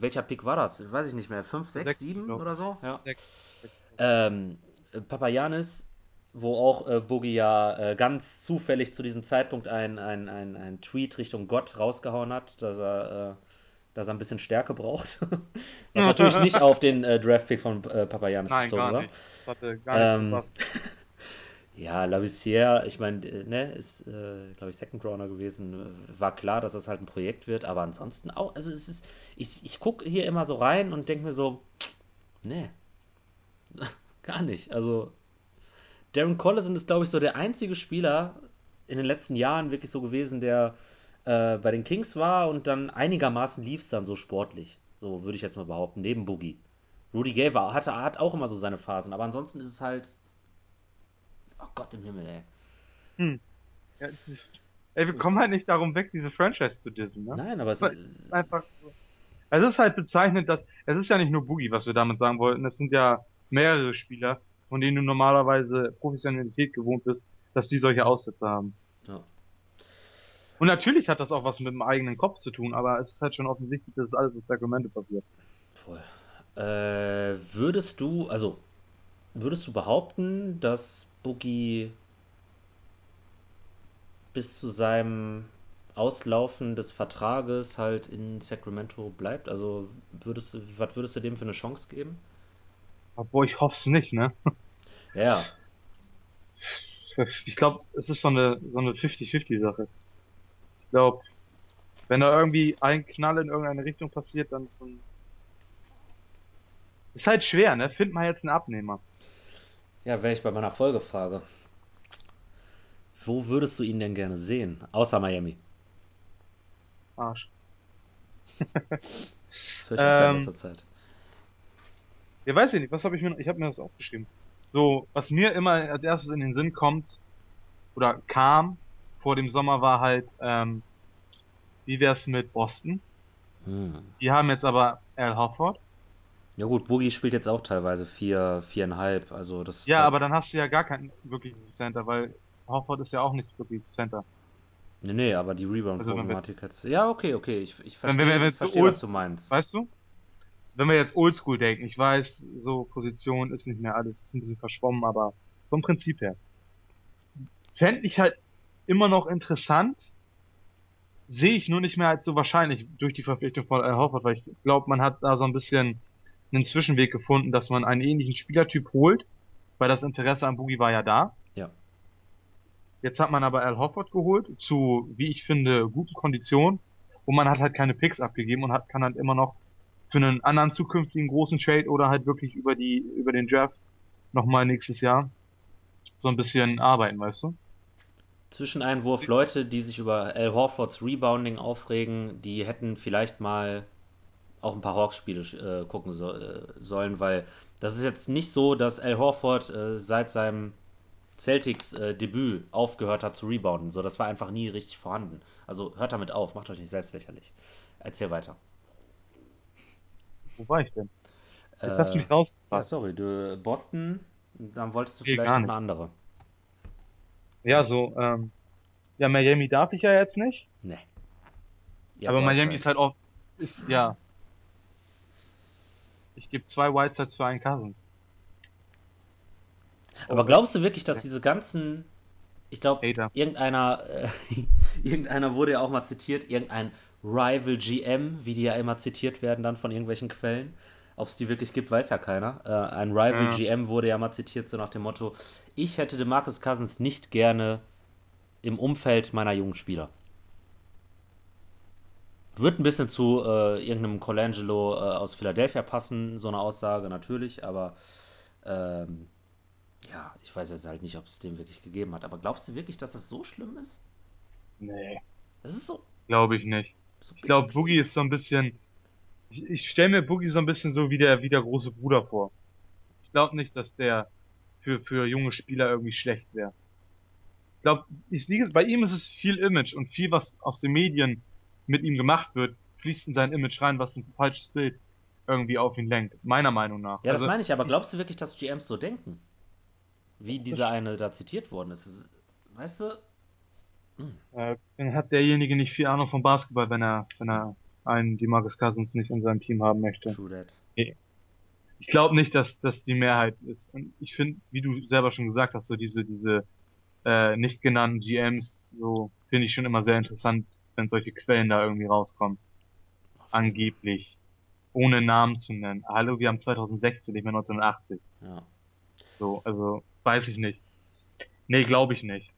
welcher Pick war das? Weiß ich nicht mehr. Fünf, sechs, sieben oder so? Ja. Sechs. Ähm, äh, Papagiannis, wo auch äh, Boogie ja äh, ganz zufällig zu diesem Zeitpunkt ein, ein, ein, ein Tweet Richtung Gott rausgehauen hat, dass er, äh, dass er ein bisschen Stärke braucht. Was natürlich nicht auf den äh, Draftpick von äh, Papagiannis Nein, bezogen war. hatte gar Ähm, ja, Lavissière, ich meine, äh, ne, ist, äh, glaube ich, Second Rounder gewesen. War klar, dass das halt ein Projekt wird, aber ansonsten auch, also es ist, ich, ich gucke hier immer so rein und denke mir so, ne, gar nicht. Also Darren Collison ist, glaube ich, so der einzige Spieler in den letzten Jahren wirklich so gewesen, der äh, bei den Kings war und dann einigermaßen lief es dann so sportlich. So würde ich jetzt mal behaupten, neben Boogie. Rudy Gay war, hatte, hat auch immer so seine Phasen, aber ansonsten ist es halt, oh Gott im Himmel, ey. Hm. Ja, ey, wir kommen halt nicht darum weg, diese Franchise zu dissen, ne? Nein, aber es Aber es ist ist, einfach so. Es ist halt bezeichnend, dass, es ist ja nicht nur Boogie, was wir damit sagen wollten, es sind ja mehrere Spieler, von denen du normalerweise Professionalität gewohnt bist, dass die solche Aussätze haben. ja, Und natürlich hat das auch was mit dem eigenen Kopf zu tun, aber es ist halt schon offensichtlich, dass es alles in Sacramento passiert. voll. Äh, würdest du, also, würdest du behaupten, dass Boogie bis zu seinem Auslaufen des Vertrages halt in Sacramento bleibt? Also würdest was würdest du dem für eine Chance geben? Obwohl ich hoffe es nicht, ne? Ja. Ich glaube, es ist so eine, so eine 50-50-Sache. Ich glaube, wenn da irgendwie ein Knall in irgendeine Richtung passiert, dann, ist halt schwer, ne? Find mal jetzt einen Abnehmer. Ja, wäre ich bei meiner Folgefrage. Wo würdest du ihn denn gerne sehen? Außer Miami. Arsch. Das höre ich öfter in Ähm, letzter Zeit. Ja, weiß ich nicht, was habe ich mir, ich habe mir das aufgeschrieben. So, was mir immer als erstes in den Sinn kommt, oder kam vor dem Sommer, war halt, ähm, wie wär's mit Boston? Hm. Die haben jetzt aber Al Horford. Ja gut, Boogie spielt jetzt auch teilweise vier, viereinhalb. Also das, Ja, aber dann hast du ja gar keinen wirklichen Center, weil Horford ist ja auch nicht wirklich Center. nee, nee, aber die Also wenn wir jetzt, Rebound-Problematik hat. Ja, okay, okay, ich, ich wenn wir, wenn wir verstehe, so verstehe, was old, du meinst. weißt du? Wenn wir jetzt oldschool denken, ich weiß, so Position ist nicht mehr alles, ist ein bisschen verschwommen, aber vom Prinzip her. Fände ich halt immer noch interessant, sehe ich nur nicht mehr als so wahrscheinlich durch die Verpflichtung von Al Horford, weil ich glaube, man hat da so ein bisschen einen Zwischenweg gefunden, dass man einen ähnlichen Spielertyp holt, weil das Interesse an Boogie war ja da. Ja. Jetzt hat man aber Al Horford geholt zu, wie ich finde, guten Konditionen und man hat halt keine Picks abgegeben und hat, kann halt immer noch für einen anderen zukünftigen großen Trade oder halt wirklich über die, über den Draft nochmal nächstes Jahr so ein bisschen arbeiten, weißt du? Zwischeneinwurf, Leute, die sich über Al Horfords Rebounding aufregen, die hätten vielleicht mal auch ein paar Hawks-Spiele äh, gucken so, äh, sollen, weil das ist jetzt nicht so, dass Al Horford äh, seit seinem Celtics-Debüt aufgehört hat zu rebounden. So, das war einfach nie richtig vorhanden. Also hört damit auf, macht euch nicht selbst lächerlich. Erzähl weiter. Wo war ich denn? Jetzt hast du Äh, mich ja, sorry, du Boston, dann wolltest du Nee, vielleicht eine andere. Ja, so, ähm, ja, Miami darf ich ja jetzt nicht, Ne, ihr habt aber Miami ist halt auch, ist, ja, ich gebe zwei Whitesides für einen Cousins. Aber glaubst du wirklich, dass diese ganzen ich glaube, irgendeiner, äh, irgendeiner wurde ja auch mal zitiert, irgendein Rival GM, wie die ja immer zitiert werden dann von irgendwelchen Quellen. Ob es die wirklich gibt, weiß ja keiner. Äh, ein Rival Ja, GM wurde ja mal zitiert, so nach dem Motto: Ich hätte DeMarcus Cousins nicht gerne im Umfeld meiner jungen Spieler. Wird ein bisschen zu äh, irgendeinem Colangelo äh, aus Philadelphia passen, so eine Aussage natürlich, aber ähm, ja, ich weiß jetzt halt nicht, ob es dem wirklich gegeben hat. Aber glaubst du wirklich, dass das so schlimm ist? nee, Das ist so, glaube ich nicht. Ich glaube, Boogie ist so ein bisschen, ich, ich stelle mir Boogie so ein bisschen so wie der, wie der große Bruder vor. Ich glaube nicht, dass der für, für junge Spieler irgendwie schlecht wäre. Ich glaube, ich, gesagt, bei ihm ist es viel Image und viel, was aus den Medien mit ihm gemacht wird, fließt in sein Image rein, was ein falsches Bild irgendwie auf ihn lenkt. Meiner Meinung nach. Ja, das Also, meine ich, aber glaubst du wirklich, dass GMs so denken? Wie dieser eine da zitiert worden ist weißt du? Hm, äh, dann hat derjenige nicht viel Ahnung vom Basketball, wenn er, wenn er einen DeMarcus Cousins nicht in seinem Team haben möchte. true that. Nee. Ich glaube nicht, dass das die Mehrheit ist. Und ich finde, wie du selber schon gesagt hast, so diese, diese äh, nicht genannten GMs, so finde ich schon immer sehr interessant, wenn solche Quellen da irgendwie rauskommen. Angeblich. Ohne Namen zu nennen. Hallo, wir haben 2016, nicht mehr 1980. Ja. So, also, weiß ich nicht. Nee, glaube ich nicht.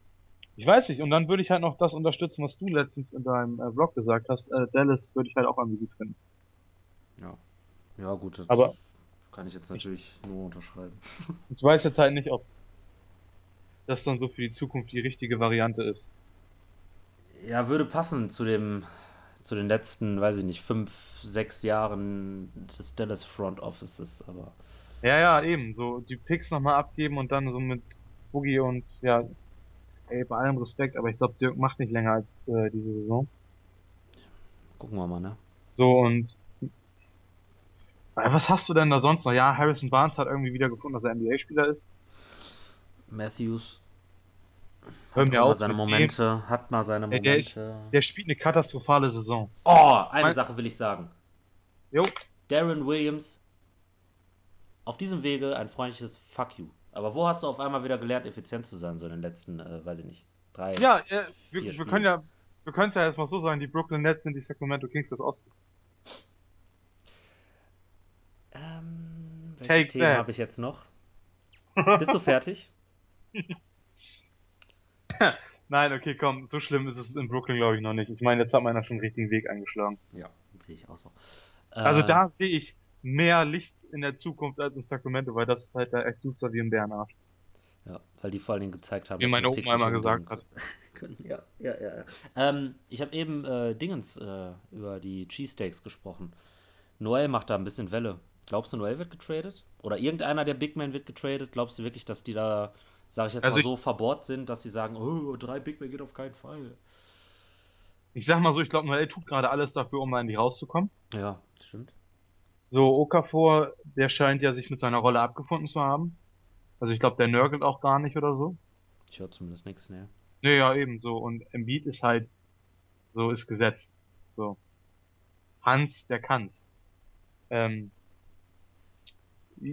Ich weiß nicht. Und dann würde ich halt noch das unterstützen, was du letztens in deinem äh, Blog gesagt hast. Äh, Dallas würde ich halt auch irgendwie gut finden. Ja. Ja, gut, das Aber kann ich jetzt ich, natürlich nur unterschreiben. ich weiß jetzt halt nicht, ob das dann so für die Zukunft die richtige Variante ist. Ja, würde passen zu dem, zu den letzten, weiß ich nicht, fünf, sechs Jahren des Dallas Front Offices, aber Ja, ja, eben. So die Picks nochmal abgeben und dann so mit Boogie und ja, ey, bei allem Respekt, aber ich glaube, Dirk macht nicht länger als äh, diese Saison. gucken wir mal, ne? So und äh, was hast du denn da sonst noch? Ja, Harrison Barnes hat irgendwie wieder gefunden, dass er NBA-Spieler ist. Matthews Hör mir auf seine mit dem. Momente, hat mal seine Ey, der ist, Momente. der spielt eine katastrophale Saison. Oh, eine mein, Sache will ich sagen. jo, Darren Williams, auf diesem Wege ein freundliches Fuck you. Aber wo hast du auf einmal wieder gelernt, effizient zu sein, so in den letzten, äh, weiß ich nicht, drei, ja, äh, wir, vier wir können ja, wir können es ja erstmal so sagen, die Brooklyn Nets sind die Sacramento Kings des Ostens. Ähm, welche Take Themen habe ich jetzt noch? Bist du fertig? Nein, okay, komm, so schlimm ist es in Brooklyn, glaube ich, noch nicht. Ich meine, jetzt hat man da schon einen richtigen Weg eingeschlagen. Ja, sehe ich auch so. Also Äh, da sehe ich mehr Licht in der Zukunft als in Sacramento, weil das ist halt da echt Duzer wie im Bärenarsch. ja, weil die vor allen Dingen gezeigt haben, Wie meine Oma umgehen gesagt hat. können. Ja, ja, ja. ja. Ähm, ich habe eben äh, Dingens äh, über die Cheesesteaks gesprochen. Noel macht da ein bisschen Welle. Glaubst du, Noel wird getradet? Oder irgendeiner der Big Men wird getradet? Glaubst du wirklich, dass die da, sage ich jetzt mal, Also so ich, verbohrt sind, dass sie sagen, oh, drei Big Men geht auf keinen Fall? ich sag mal so, ich glaube, Noel tut gerade alles dafür, um mal in die rauszukommen. Ja, stimmt. So, Okafor, der scheint ja sich mit seiner Rolle abgefunden zu haben. Also ich glaube, der nörgelt auch gar nicht oder so. Ich höre zumindest nichts, ne? Nee, ja, eben so. Und Embiid ist halt, so ist gesetzt. So. Hans, der kann's. Ähm,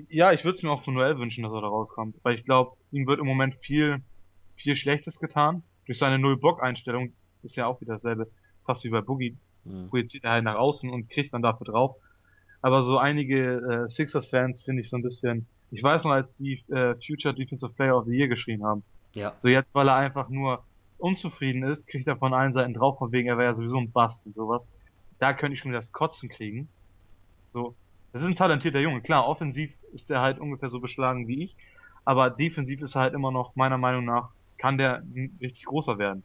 ja, ich würde es mir auch von Noel wünschen, dass er da rauskommt. Weil ich glaube, ihm wird im Moment viel, viel Schlechtes getan. Durch seine Null-Bock-Einstellung ist ja auch wieder dasselbe, fast wie bei Boogie. Hm. Projiziert er halt nach außen und kriegt dann dafür drauf. Aber so einige äh, Sixers-Fans finde ich so ein bisschen. Ich weiß noch, als die äh, Future Defensive Player of the Year geschrien haben. Ja, So jetzt, weil er einfach nur unzufrieden ist, kriegt er von allen Seiten drauf, von wegen, er wäre ja sowieso ein Bust und sowas. Da könnte ich schon wieder das Kotzen kriegen. So, das ist ein talentierter Junge. Klar, offensiv ist er halt ungefähr so beschlagen wie ich, aber defensiv ist er halt immer noch, meiner Meinung nach, kann der richtig großer werden.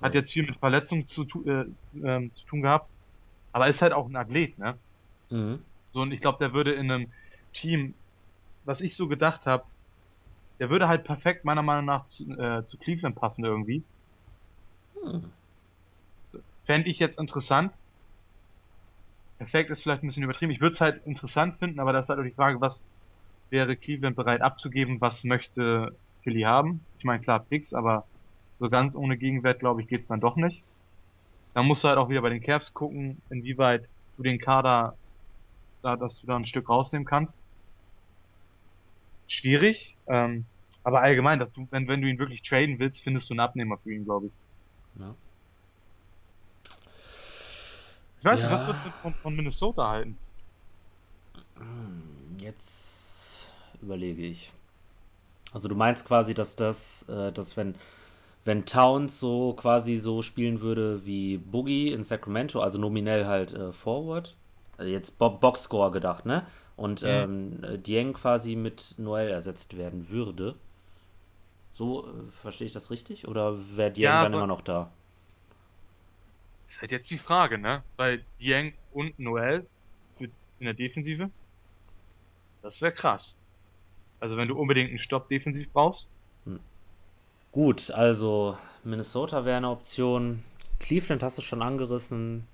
Hat jetzt viel mit Verletzungen zu, äh, ähm, zu tun gehabt, aber ist halt auch ein Athlet, ne? Mhm. So, und ich glaube, der würde in einem Team, was ich so gedacht habe, der würde halt perfekt meiner Meinung nach zu, äh, zu Cleveland passen irgendwie. Hm. Fände ich jetzt interessant. Perfekt ist vielleicht ein bisschen übertrieben. Ich würde es halt interessant finden, aber das ist halt auch die Frage, was wäre Cleveland bereit abzugeben, was möchte Philly haben? Ich meine, klar, Picks, aber so ganz ohne Gegenwert, glaube ich, geht's dann doch nicht. Dann musst du halt auch wieder bei den Cavs gucken, inwieweit du den Kader, da, dass du da ein Stück rausnehmen kannst. Schwierig, ähm, aber allgemein, dass du, wenn, wenn du ihn wirklich traden willst, findest du einen Abnehmer für ihn, glaube ich. Ja. Ich weiß nicht, was Ja. wird von, von Minnesota halten? Jetzt überlege ich. Also du meinst quasi, dass das, äh, dass wenn, wenn Towns so quasi so spielen würde wie Boogie in Sacramento, also nominell halt äh, Forward, also jetzt Bo Boxscore gedacht, ne? Und Hm. ähm, äh, Dieng quasi mit Noel ersetzt werden würde. So äh, verstehe ich das richtig? Oder wäre Dieng Ja, dann so, immer noch da? ist halt jetzt die Frage, ne? Weil Dieng und Noel für, in der Defensive, das wäre krass. Also wenn du unbedingt einen Stopp defensiv brauchst. Gut, also Minnesota wäre eine Option. Cleveland hast du schon angerissen.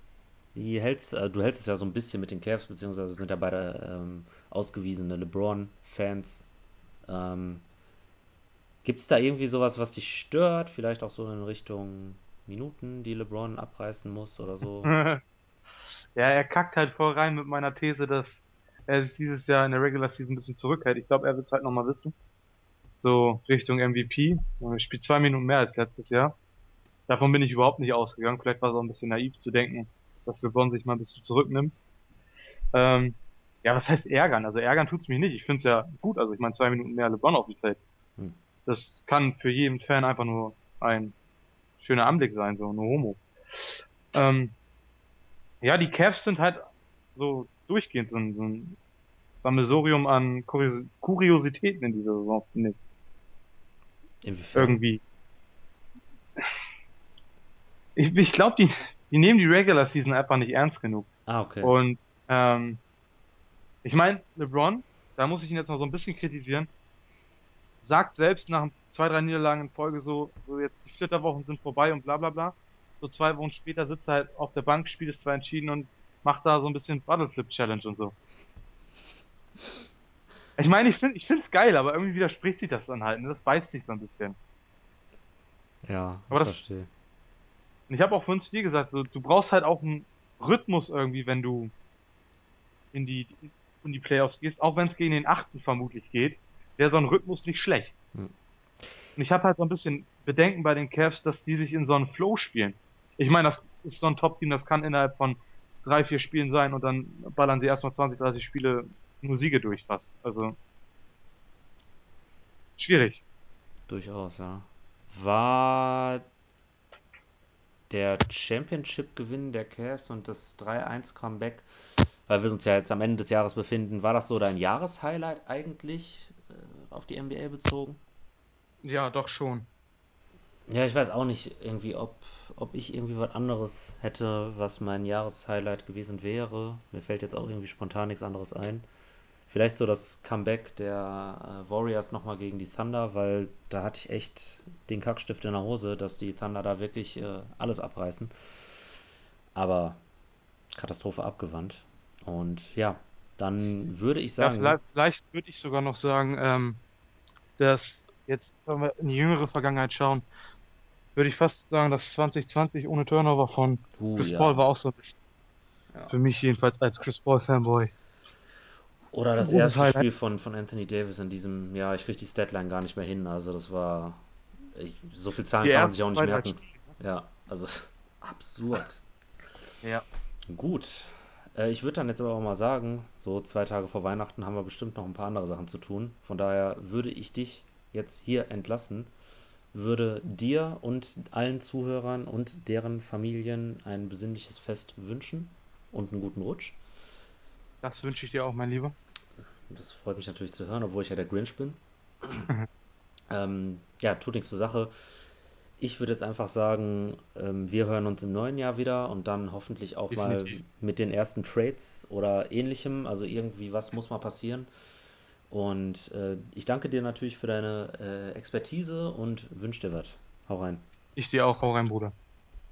Wie hältst, äh, du hältst es ja so ein bisschen mit den Cavs, beziehungsweise sind ja beide ähm, ausgewiesene LeBron-Fans. Ähm, Gibt es da irgendwie sowas, was dich stört? Vielleicht auch so in Richtung Minuten, die LeBron abreißen muss oder so? Ja, er kackt halt voll rein mit meiner These, dass er sich dieses Jahr in der Regular Season ein bisschen zurückhält. Ich glaube, er wird es halt nochmal wissen. So Richtung MVP. Er spielt zwei Minuten mehr als letztes Jahr. Davon bin ich überhaupt nicht ausgegangen. Vielleicht war es auch ein bisschen naiv zu denken, dass LeBron sich mal ein bisschen zurücknimmt. Ähm, ja, was heißt ärgern? Also ärgern tut's mich nicht. Ich find's ja gut. Also ich meine, zwei Minuten mehr LeBron auf dem Feld. Hm. Das kann für jeden Fan einfach nur ein schöner Anblick sein, so, no homo. Ähm, ja, die Cavs sind halt so durchgehend so ein, so ein Sammelsurium an Kurios Kuriositäten in dieser Saison, finde ich. Inwiefern? Irgendwie. Ich, ich glaube, die, die nehmen die Regular Season einfach nicht ernst genug. Ah, okay. Und ähm, ich meine, LeBron, da muss ich ihn jetzt noch so ein bisschen kritisieren, sagt selbst nach zwei, drei Niederlagen in Folge so, so jetzt die Flitterwochen sind vorbei und bla bla bla. So zwei Wochen später sitzt er halt auf der Bank, Spiel ist zwar entschieden und macht da so ein bisschen Bottleflip Challenge und so. Ich meine, ich finde ich find's geil, aber irgendwie widerspricht sich das dann halt, ne? Das beißt sich so ein bisschen. Ja, Aber ich das, verstehe. Und ich habe auch vorhin zu dir gesagt, so, du brauchst halt auch einen Rhythmus irgendwie, wenn du in die, in die Playoffs gehst, auch wenn es gegen den Achten vermutlich geht, wäre so ein Rhythmus nicht schlecht. Hm. Und ich habe halt so ein bisschen Bedenken bei den Cavs, dass die sich in so einen Flow spielen. Ich meine, das ist so ein Top-Team, das kann innerhalb von drei, vier Spielen sein und dann ballern sie erstmal 20, 30 Spiele nur Siege durch fast. Also schwierig. Durchaus, ja. War der Championship-Gewinn der Cavs und das 3-1-Comeback, weil wir uns ja jetzt am Ende des Jahres befinden, war das so dein Jahreshighlight eigentlich äh, auf die NBA bezogen? Ja, doch schon. Ja, ich weiß auch nicht irgendwie, ob, ob ich irgendwie was anderes hätte, was mein Jahreshighlight gewesen wäre. Mir fällt jetzt auch irgendwie spontan nichts anderes ein. Vielleicht so das Comeback der äh, Warriors nochmal gegen die Thunder, weil da hatte ich echt den Kackstift in der Hose, dass die Thunder da wirklich äh, alles abreißen. Aber Katastrophe abgewandt. Und ja, dann würde ich Ja, sagen, vielleicht, vielleicht würde ich sogar noch sagen, ähm, dass jetzt, wenn wir in die jüngere Vergangenheit schauen, würde ich fast sagen, dass 2020 ohne Turnover von uh Chris Paul ja, war auch so ein bisschen, ja. für mich jedenfalls als Chris Paul Fanboy, Oder das erste Highlight. Spiel von, von Anthony Davis in diesem, ja, ich kriege die Statline gar nicht mehr hin. Also das war, ich, so viel Zahlen kann man sich auch nicht merken. Ja, also absurd. Ja. Gut. Äh, ich würde dann jetzt aber auch mal sagen, so zwei Tage vor Weihnachten haben wir bestimmt noch ein paar andere Sachen zu tun. Von daher würde ich dich jetzt hier entlassen, würde dir und allen Zuhörern und deren Familien ein besinnliches Fest wünschen und einen guten Rutsch. Das wünsche ich dir auch, mein Lieber. Das freut mich natürlich zu hören, obwohl ich ja der Grinch bin. Ähm, ja, tut nichts zur Sache. Ich würde jetzt einfach sagen, ähm, wir hören uns im neuen Jahr wieder und dann hoffentlich auch mal Definitiv. mit den ersten Trades oder ähnlichem. Also irgendwie was muss mal passieren. Und äh, ich danke dir natürlich für deine äh, Expertise und wünsche dir was. Hau rein. Ich dir auch. Hau rein, Bruder.